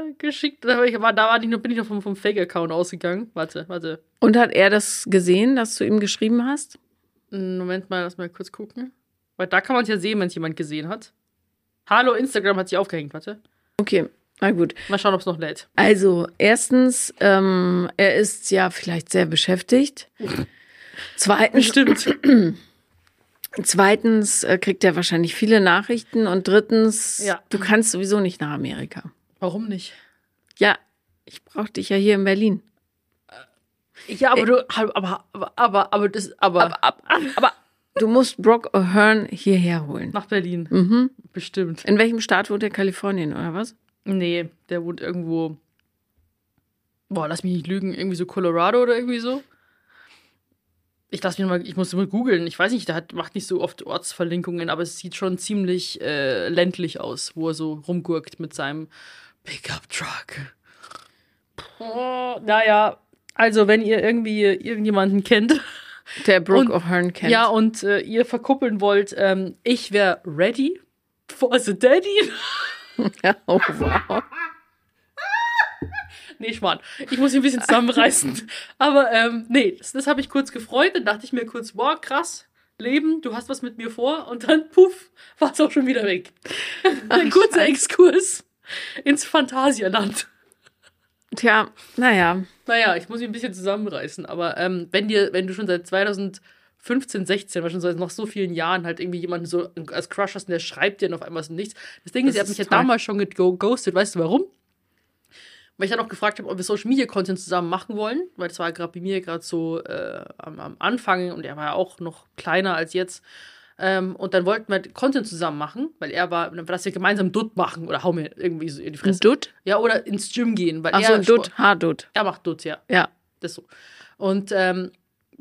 äh, geschickt Da, ich, aber da war nicht nur, bin ich noch vom, vom Fake-Account ausgegangen. Warte, warte. Und hat er das gesehen, dass du ihm geschrieben hast? Einen Moment mal, lass mal kurz gucken. Weil da kann man es ja sehen, wenn es jemand gesehen hat. Hallo, Instagram hat sich aufgehängt, warte. Okay, na gut. Mal schauen, ob es noch lädt. Also, erstens, ähm, er ist ja vielleicht sehr beschäftigt. Zweitens, Stimmt. zweitens äh, kriegt er wahrscheinlich viele Nachrichten. Und drittens, Ja. du kannst sowieso nicht nach Amerika. Warum nicht? Ja, ich brauche dich ja hier in Berlin. Ja, aber du, aber, aber, aber, aber das, aber, Aber, aber, aber du musst Brock O'Hearn hierher holen. nach Berlin. Mhm. Bestimmt. In welchem Staat wohnt er? Kalifornien oder was? Nee, der wohnt irgendwo. Boah, lass mich nicht lügen, irgendwie so Colorado oder irgendwie so. Ich lass mich mal, ich muss mal googeln. Ich weiß nicht, der hat, macht nicht so oft Ortsverlinkungen, aber es sieht schon ziemlich äh, ländlich aus, wo er so rumgurkt mit seinem Pickup Truck. Oh, naja, also wenn ihr irgendwie irgendjemanden kennt, Der Brooke O'Hearn kennt. ja, und äh, ihr verkuppeln wollt, ähm, ich wäre ready for the daddy. oh, wow. Nee, Schmarrn. Ich muss mich ein bisschen zusammenreißen. Aber ähm, nee, das, das habe ich kurz gefreut. Dann dachte ich mir kurz, wow, krass, Leben, du hast was mit mir vor. Und dann, puff, war es auch schon wieder weg. Ein kurzer. Exkurs ins Phantasialand. Tja, naja. Naja, ich muss mich ein bisschen zusammenreißen. Aber ähm, wenn dir, wenn du schon seit 2015, 16, war schon seit noch so vielen Jahren halt irgendwie jemanden so als Crush hast und der schreibt dir und auf einmal ist nichts. Das Ding Das ist, habt ist mich ja damals schon geghostet. Weißt du warum? Weil ich dann auch gefragt habe, ob wir Social Media Content zusammen machen wollen, weil das war gerade bei mir gerade so äh, am, am Anfang und er war ja auch noch kleiner als jetzt. Ähm, und dann wollten wir Content zusammen machen, weil er war, dass wir gemeinsam Dutt machen oder hau mir irgendwie so in die Fresse. Dutt? Ja, oder ins Gym gehen, weil Ach so, er ein Dutt, Haardutt. er macht Dutt, ja. Ja. Das so. Und ähm,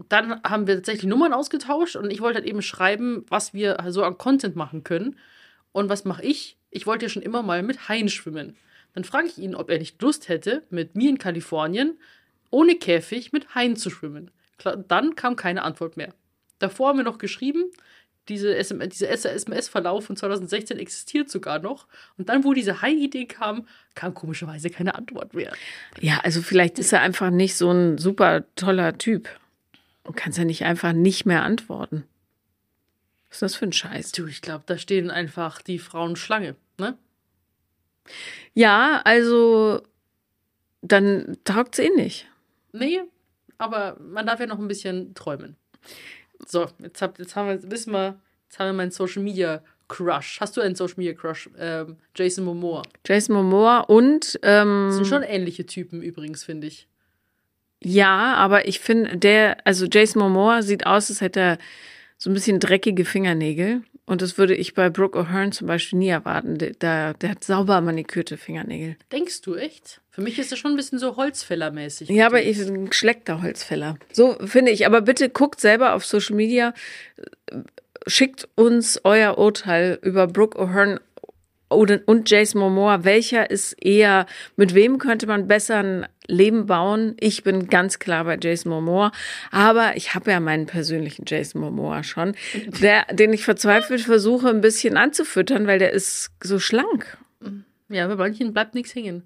dann haben wir tatsächlich Nummern ausgetauscht und ich wollte halt eben schreiben, was wir so an Content machen können. Und was mache ich? Ich wollte ja schon immer mal mit Haien schwimmen. Dann frage ich ihn, ob er nicht Lust hätte, mit mir in Kalifornien ohne Käfig mit Haien zu schwimmen. Dann kam keine Antwort mehr. Davor haben wir noch geschrieben, diese SM, dieser SMS-Verlauf von 2016 existiert sogar noch. Und dann, wo diese Hai-Idee kam, kam komischerweise keine Antwort mehr. Ja, also vielleicht ist er einfach nicht so ein super toller Typ. Du kannst ja nicht einfach nicht mehr antworten. Was ist das für ein Scheiß? Du, ich glaube, da stehen einfach die Frauen Schlange, ne? Ja, also dann taugt's eh nicht. Nee, aber man darf ja noch ein bisschen träumen. So, jetzt, hab, jetzt haben wir, wissen wir, jetzt haben wir meinen Social Media Crush. Hast du einen Social Media Crush? Ähm, Jason Momoa. Jason Momoa und ähm, Das sind schon ähnliche Typen übrigens, finde ich. ja, aber ich finde, der, also Jason Momoa sieht aus, als hätte er so ein bisschen dreckige Fingernägel. Und das würde ich bei Brooke O'Hearn zum Beispiel nie erwarten. Der, der, hat sauber manikürte Fingernägel. Denkst du echt? Für mich ist das schon ein bisschen so Holzfällermäßig. Ja, aber ich ein geschleckter Holzfäller. So finde ich. Aber bitte guckt selber auf Social Media. Schickt uns euer Urteil über Brooke O'Hearn und Jason Momoa. Welcher ist eher, mit wem könnte man besser ein Leben bauen? Ich bin ganz klar bei Jason Momoa. Aber ich habe ja meinen persönlichen Jason Momoa schon, der, den ich verzweifelt versuche, ein bisschen anzufüttern, weil der ist so schlank. Ja, bei manchen bleibt nichts hängen.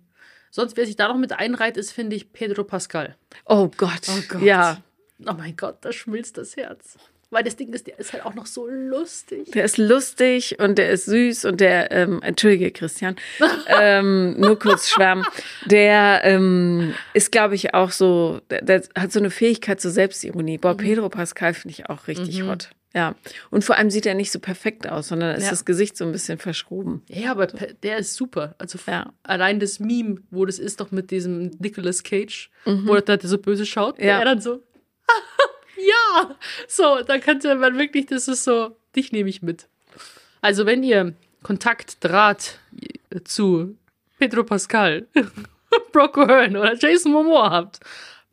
Sonst, wer sich da noch mit einreiht, ist, finde ich, Pedro Pascal. Oh Gott. Oh Gott. Ja. Oh mein Gott, da schmilzt das Herz. Weil das Ding ist, der ist halt auch noch so lustig. Der ist lustig und der ist süß und der, ähm, entschuldige Christian, ähm, nur kurz schwärmen, der ähm, ist, glaube ich, auch so, der, der hat so eine Fähigkeit zur Selbstironie. Boah, Pedro Pascal finde ich auch richtig hot. Ja. Und vor allem sieht er nicht so perfekt aus, sondern ist Ja. das Gesicht so ein bisschen verschroben. Ja, aber der ist super. Also Ja. allein das Meme, wo das ist doch mit diesem Nicolas Cage, wo der, der so böse schaut, Ja. er dann so, ja, so, da könnte man wirklich, das ist so, dich nehme ich mit. Also wenn ihr Kontakt, Draht zu Pedro Pascal, Brock O'Hearn oder Jason Momoa habt,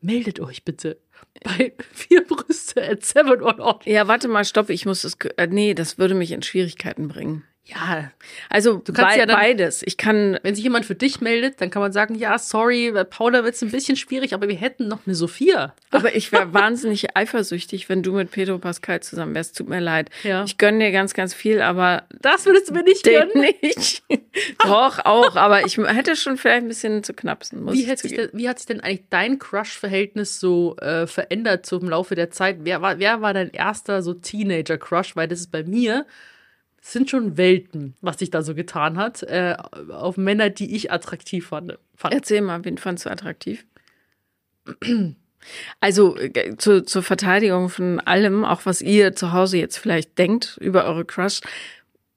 meldet euch bitte bei vier Brüste at seven on on. Ja, warte mal, stopp, ich muss das, äh, nee, das würde mich in Schwierigkeiten bringen. Ja, Also Du kannst bei, ja dann- beides. Ich kann, Wenn sich jemand für dich meldet, dann kann man sagen, ja, sorry, bei Paula wird es ein bisschen schwierig, aber wir hätten noch eine Sophia. Aber ich wäre wahnsinnig eifersüchtig, wenn du mit Pedro Pascal zusammen wärst. Tut mir leid. Ja. Ich gönne dir ganz, ganz viel, aber Das würdest du mir nicht gönnen. nicht. Doch, auch. Aber ich hätte schon vielleicht ein bisschen zu knapsen. Muss Wie, hat sich denn, wie hat sich denn eigentlich dein Crush-Verhältnis so äh, verändert so im Laufe der Zeit? Wer war, wer war dein erster so Teenager-Crush? Weil das ist bei mir, das sind schon Welten, was sich da so getan hat, äh, auf Männer, die ich attraktiv fand. fand. Erzähl mal, wen fandst du attraktiv? Also äh, zu, zur Verteidigung von allem, auch was ihr zu Hause jetzt vielleicht denkt über eure Crush,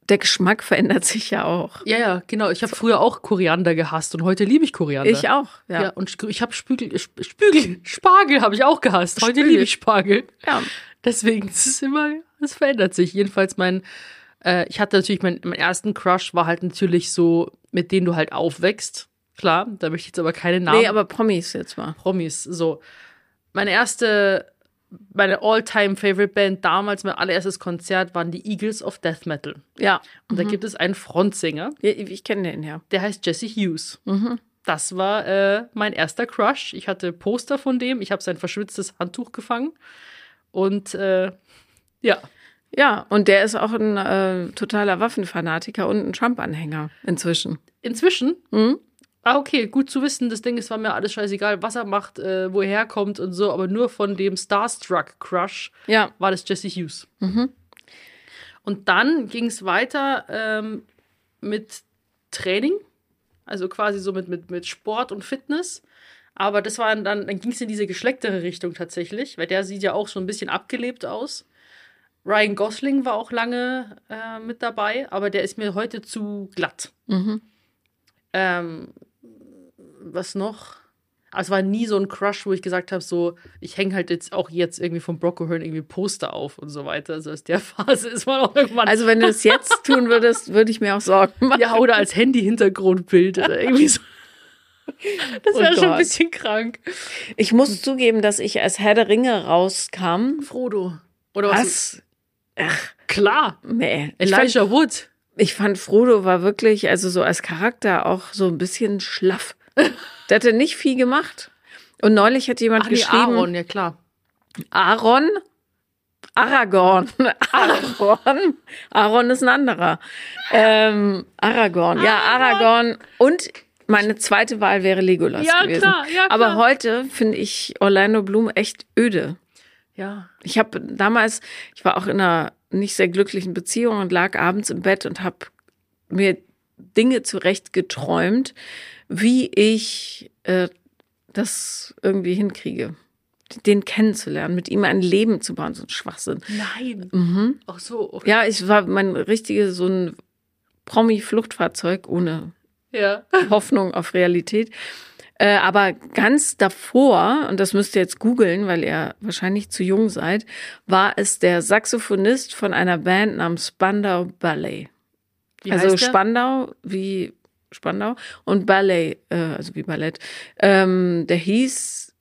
der Geschmack verändert sich ja auch. Ja, ja, genau. Ich habe früher auch Koriander gehasst und heute liebe ich Koriander. Ich auch, Ja, ja. und ich habe Spügel, Sp- Spügel, Spargel habe ich auch gehasst. Heute Spügel. liebe ich Spargel. ja. Deswegen es ist immer, es verändert sich. Jedenfalls mein, äh, ich hatte natürlich mein, mein ersten Crush war halt natürlich so, mit denen du halt aufwächst. Klar, da möchte ich jetzt aber keine Namen. Nee, aber Promis jetzt mal. Promis. So. Meine erste, meine all-time favorite Band damals, mein allererstes Konzert waren die Eagles of Death Metal. Ja. Und da gibt es einen Frontsänger, Ja, Ich kenne den ja. der heißt Jesse Hughes. das war äh, mein erster Crush. Ich hatte Poster von dem, ich habe sein verschwitztes Handtuch gefangen. Und äh, ja, Ja, und der ist auch ein äh, totaler Waffenfanatiker und ein Trump-Anhänger inzwischen. inzwischen. Mhm. Ah, okay, gut zu wissen. Das Ding ist, war mir alles scheißegal, was er macht, äh, wo er herkommt und so, aber nur von dem Starstruck-Crush Ja. war das Jesse Hughes. Und dann ging es weiter ähm, mit Training, also quasi so mit, mit, mit Sport und Fitness. Aber das war dann, dann ging es in diese geschlecktere Richtung tatsächlich, weil der sieht ja auch so ein bisschen abgelebt aus. Ryan Gosling war auch lange äh, mit dabei, aber der ist mir heute zu glatt. Ähm, was noch? Also es war nie so ein Crush, wo ich gesagt habe, so, ich hänge halt jetzt auch jetzt irgendwie vom Brock O'Hearn irgendwie Poster auf und so weiter. Also aus der Phase ist man auch irgendwann. Also wenn du es jetzt tun würdest, würde ich mir auch Sorgen machen. ja, oder als Handy-Hintergrundbild oder irgendwie so. Das wäre Oh schon ein bisschen krank. Ich muss zugeben, dass ich als Herr der Ringe rauskam. Frodo. Oder was? Was? Klar. Nee. Ich fand, Elijah Wood. ich fand, Frodo war wirklich, also so als Charakter auch so ein bisschen schlaff. Der hatte nicht viel gemacht. Und neulich hat jemand Ach nee, geschrieben, Aaron, ja klar. Aaron, Aragorn, Aragorn, Aaron ist ein anderer. Ähm, Aragorn, ja, Aragorn und meine zweite Wahl wäre Legolas Ja, gewesen. klar, ja, klar. Aber heute finde ich Orlando Bloom echt öde. Ja. Ich habe damals, ich war auch in einer nicht sehr glücklichen Beziehung und lag abends im Bett und habe mir Dinge zurecht geträumt, wie ich äh, das irgendwie hinkriege, den kennenzulernen, mit ihm ein Leben zu bauen, so ein Schwachsinn. Nein. Mhm. Ach so. Okay. Ja, ich war mein richtiges so ein Promi-Fluchtfahrzeug ohne Ja. Hoffnung auf Realität. Äh, aber ganz davor, und das müsst ihr jetzt googeln, weil ihr wahrscheinlich zu jung seid, war es der Saxophonist von einer Band namens Spandau Ballet. Wie also? Spandau wie Spandau und Ballet, äh, also wie Ballett. Ähm, der hieß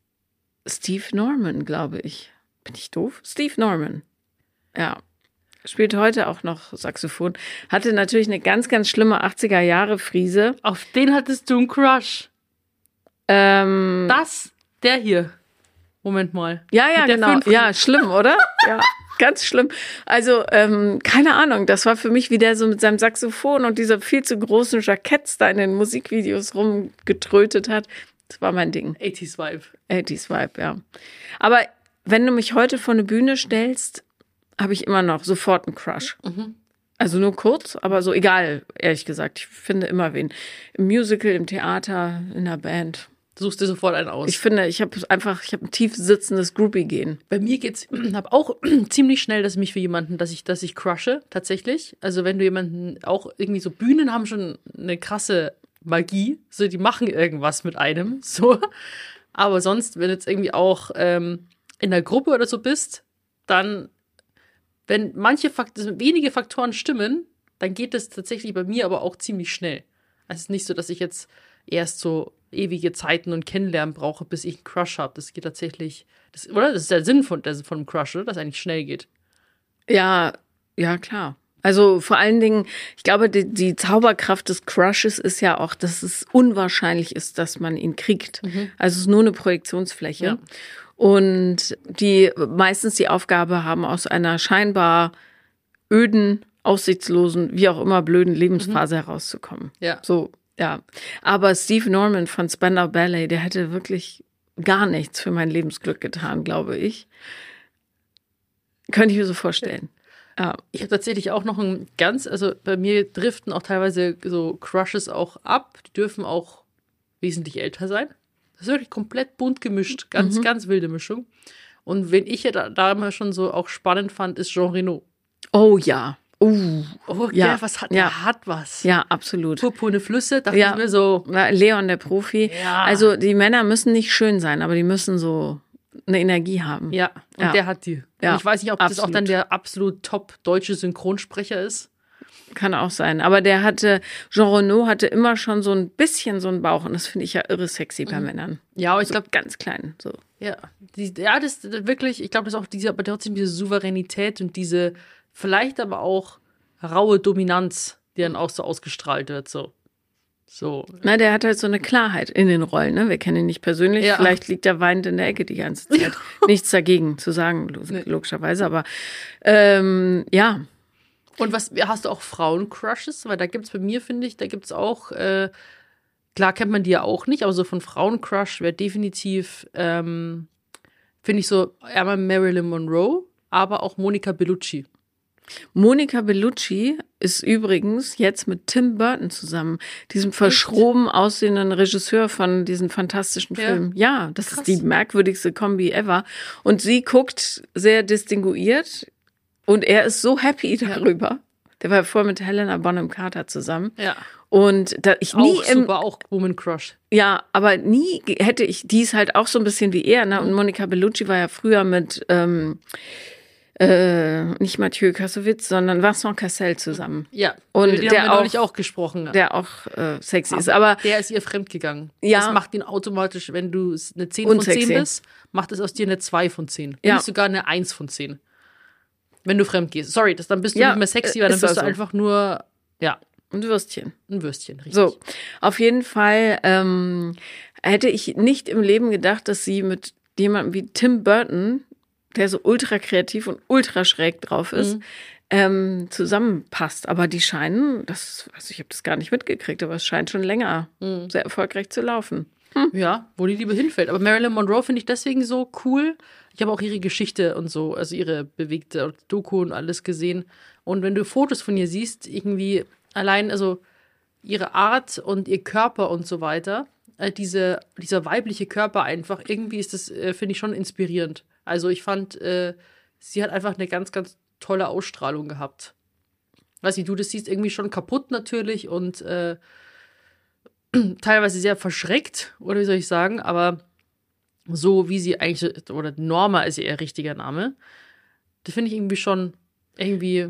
Steve Norman, glaube ich. Bin ich doof? Steve Norman. Ja. Spielt heute auch noch Saxophon. Hatte natürlich eine ganz, ganz schlimme 80er Jahre Frise. Auf den hattest du einen Crush. Ähm, Das, der hier. Moment mal. ja, ja, genau. fünf- Ja, schlimm, oder? Ja, ganz schlimm. Also, ähm, keine Ahnung, das war für mich, wie der so mit seinem Saxophon und dieser viel zu großen Jacketts da in den Musikvideos rumgetrötet hat. Das war mein Ding. 80s Vibe. 80s Vibe, ja. Aber wenn du mich heute vor eine Bühne stellst, habe ich immer noch sofort einen Crush. Also nur kurz, aber so egal, ehrlich gesagt. Ich finde immer wen. Im Musical, im Theater, in der Band. Suchst dir sofort einen aus. Ich finde, ich habe einfach, ich habe ein tief sitzendes Groupie-Gehen. Bei mir geht's hab auch ziemlich schnell, dass ich mich für jemanden, dass ich, dass ich crushe, tatsächlich. Also wenn du jemanden auch irgendwie so Bühnen haben schon eine krasse Magie, so die machen irgendwas mit einem, so. Aber sonst, wenn du jetzt irgendwie auch ähm, in der Gruppe oder so bist, dann, wenn manche Faktoren, wenige Faktoren stimmen, dann geht das tatsächlich bei mir aber auch ziemlich schnell. Also es ist nicht so, dass ich jetzt erst so ewige Zeiten und Kennenlernen brauche, bis ich einen Crush habe. Das geht tatsächlich, das, oder? Das ist der Sinn von, der, von einem Crush, oder? Dass es eigentlich schnell geht. Ja, ja, klar. Also vor allen Dingen, ich glaube, die, die Zauberkraft des Crushes ist ja auch, dass es unwahrscheinlich ist, dass man ihn kriegt. Also es ist nur eine Projektionsfläche. Ja. Und die meistens die Aufgabe haben, aus einer scheinbar öden, aussichtslosen, wie auch immer blöden Lebensphase herauszukommen. Ja. So, ja. Aber Steve Norman von Spandau Ballet, der hätte wirklich gar nichts für mein Lebensglück getan, glaube ich. Könnte ich mir so vorstellen. Ja. Ich habe tatsächlich auch noch ein ganz, also bei mir driften auch teilweise so Crushes auch ab. Die dürfen auch wesentlich älter sein. Das ist wirklich komplett bunt gemischt. Ganz, ganz wilde Mischung. Und wen ich ja da, da mal schon so auch spannend fand, ist Jean Reno. Oh ja. Uh, Oh, Ja. der, was hat, Ja. der hat was. ja, absolut. Purpurne Flüsse, dachte Ja. ich mir so, Leon, der Profi. Ja. Also die Männer müssen nicht schön sein, aber die müssen so eine Energie haben. ja, und Ja. der hat die. Ja, und ich weiß nicht, ob das auch absolut. dann der absolut top deutsche Synchronsprecher ist. Kann auch sein. Aber der hatte, Jean Renault hatte immer schon so ein bisschen so einen Bauch und das finde ich ja irre sexy bei Männern. Ja, aber ich So glaube, ganz klein. So. Ja, die, ja, das das wirklich, ich glaube, das ist auch diese, aber trotzdem diese Souveränität und diese, vielleicht aber auch raue Dominanz, die dann auch so ausgestrahlt wird, so. So. Na, der hat halt so eine Klarheit in den Rollen, ne? Wir kennen ihn nicht persönlich. Ja. Vielleicht liegt er weinend in der Ecke die ganze Zeit. Nichts dagegen zu sagen, lo- logischerweise, aber ähm, ja. Und was hast du auch Frauencrushes? Weil da gibt's bei mir, finde ich, da gibt's auch, äh, klar kennt man die ja auch nicht, aber so von Frauencrush wäre definitiv, ähm, finde ich so einmal Marilyn Monroe, aber auch Monica Bellucci. Monica Bellucci ist übrigens jetzt mit Tim Burton zusammen, diesem verschroben aussehenden Regisseur von diesen fantastischen Ja. Filmen. Ja, das Krass. ist die merkwürdigste Kombi ever. Und sie guckt sehr distinguiert und er ist so happy darüber. Der war vorher mit Helena Bonham Carter zusammen. Ja. Und da ich nie auch im, super, auch Woman Crush. ja, aber nie hätte ich, die ist halt auch so ein bisschen wie er, ne? Und Monica Bellucci war ja früher mit, ähm, äh, nicht Mathieu Kassovitz, sondern Vincent Cassel zusammen, Ja. Und die der haben wir neulich auch- auch gesprochen. der auch äh, sexy ist. Aber der ist ihr fremdgegangen. Ja. Das macht ihn automatisch, wenn du eine 10 von Unsexy. 10 bist, macht es aus dir eine 2 von 10. Ja. Nicht sogar eine 1 von 10. Wenn du fremd gehst. Sorry, das, dann bist du Ja, nicht mehr sexy, äh, weil dann ist bist du also. einfach nur, ja, ein Würstchen. ein Würstchen. Richtig. So, auf jeden Fall ähm, hätte ich nicht im Leben gedacht, dass sie mit jemandem wie Tim Burton, der so ultra kreativ und ultra schräg drauf ist, Mhm. ähm, zusammenpasst. Aber die scheinen, das, also ich habe das gar nicht mitgekriegt, aber es scheint schon länger Mhm. sehr erfolgreich zu laufen. Ja, wo die Liebe hinfällt. Aber Marilyn Monroe finde ich deswegen so cool. Ich habe auch ihre Geschichte und so, also ihre bewegte Doku und alles gesehen. Und wenn du Fotos von ihr siehst, irgendwie allein, also ihre Art und ihr Körper und so weiter, äh, diese, dieser weibliche Körper einfach, irgendwie ist das, äh, finde ich, schon inspirierend. Also ich fand, äh, sie hat einfach eine ganz, ganz tolle Ausstrahlung gehabt. Weiß nicht, du das siehst irgendwie schon kaputt natürlich und äh, teilweise sehr verschreckt, oder wie soll ich sagen, aber so wie sie eigentlich, oder Norma ist ja ihr richtiger Name, das finde ich irgendwie schon, irgendwie,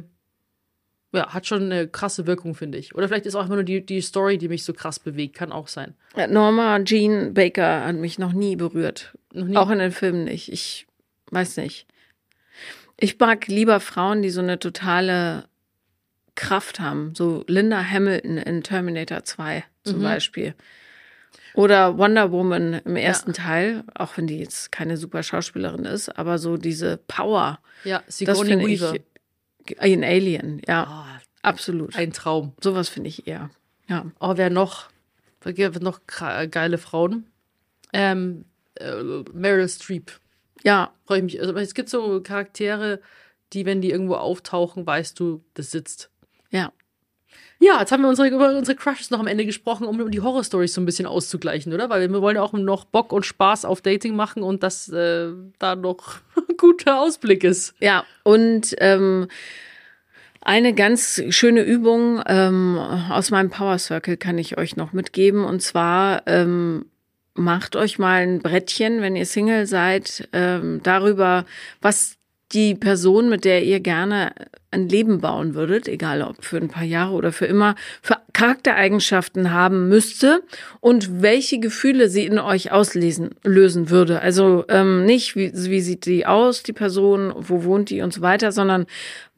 ja, hat schon eine krasse Wirkung, finde ich. Oder vielleicht ist auch einfach nur die, die Story, die mich so krass bewegt, kann auch sein. Norma Jean Baker hat mich noch nie berührt. Noch nie. Auch in den Filmen nicht. Ich weiß nicht. Ich mag lieber Frauen, die so eine totale Kraft haben. So Linda Hamilton in Terminator 2 zum Mhm. Beispiel. Oder Wonder Woman im ersten Teil, auch wenn die jetzt keine super Schauspielerin ist, aber so diese Power. ja, Sigourney Weaver. ich. In Alien, ja, Ah, absolut. ein Traum. Sowas finde ich eher. Ja. Oh, wer noch? Wer noch geile Frauen? Ähm, äh, Meryl Streep. Ja, Freue ich mich. Also, es gibt so Charaktere, die, wenn die irgendwo auftauchen, weißt du, das sitzt. ja. Ja, jetzt haben wir unsere, über unsere Crushes noch am Ende gesprochen, um die Horrorstories so ein bisschen auszugleichen, oder? Weil wir wollen ja auch noch Bock und Spaß auf Dating machen und dass äh, da noch ein guter Ausblick ist. Ja, und ähm, eine ganz schöne Übung ähm, aus meinem Power Circle kann ich euch noch mitgeben. Und zwar ähm, macht euch mal ein Brettchen, wenn ihr Single seid, ähm, darüber, was die Person, mit der ihr gerne ein Leben bauen würdet, egal ob für ein paar Jahre oder für immer, für Charaktereigenschaften haben müsste und welche Gefühle sie in euch auslesen lösen würde. Also ähm, nicht, wie, wie sieht die aus, die Person, wo wohnt die und so weiter, sondern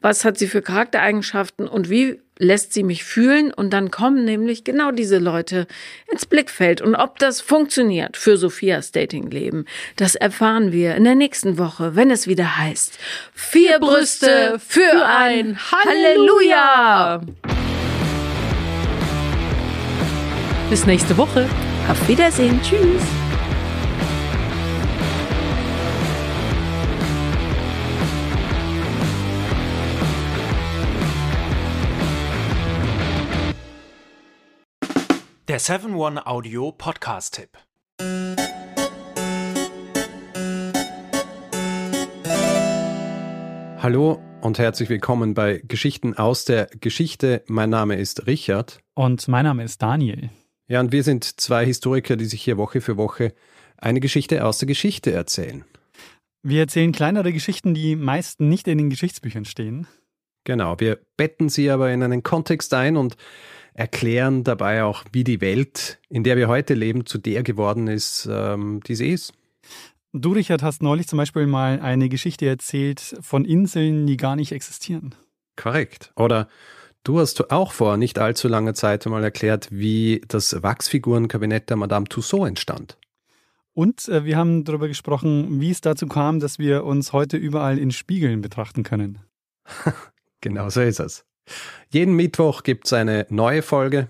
was hat sie für Charaktereigenschaften und wie lässt sie mich fühlen? Und dann kommen nämlich genau diese Leute ins Blickfeld. Und ob das funktioniert für Sophias Datingleben, das erfahren wir in der nächsten Woche, wenn es wieder heißt Vier Brüste für ein Halleluja. Bis nächste Woche. Auf Wiedersehen, tschüss. Der 7-One-Audio-Podcast-Tipp. Hallo und herzlich willkommen bei Geschichten aus der Geschichte. Mein Name ist Richard. Und mein Name ist Daniel. Ja, und wir sind zwei Historiker, die sich hier Woche für Woche eine Geschichte aus der Geschichte erzählen. Wir erzählen kleinere Geschichten, die meist nicht in den Geschichtsbüchern stehen. Genau, wir betten sie aber in einen Kontext ein und erklären dabei auch, wie die Welt, in der wir heute leben, zu der geworden ist, ähm, die sie ist. Du, Richard, hast neulich zum Beispiel mal eine Geschichte erzählt von Inseln, die gar nicht existieren. Korrekt. Oder Du hast auch vor nicht allzu langer Zeit einmal erklärt, wie das Wachsfigurenkabinett der Madame Tussaud entstand. Und äh, wir haben darüber gesprochen, wie es dazu kam, dass wir uns heute überall in Spiegeln betrachten können. genau so ist es. Jeden Mittwoch gibt es eine neue Folge.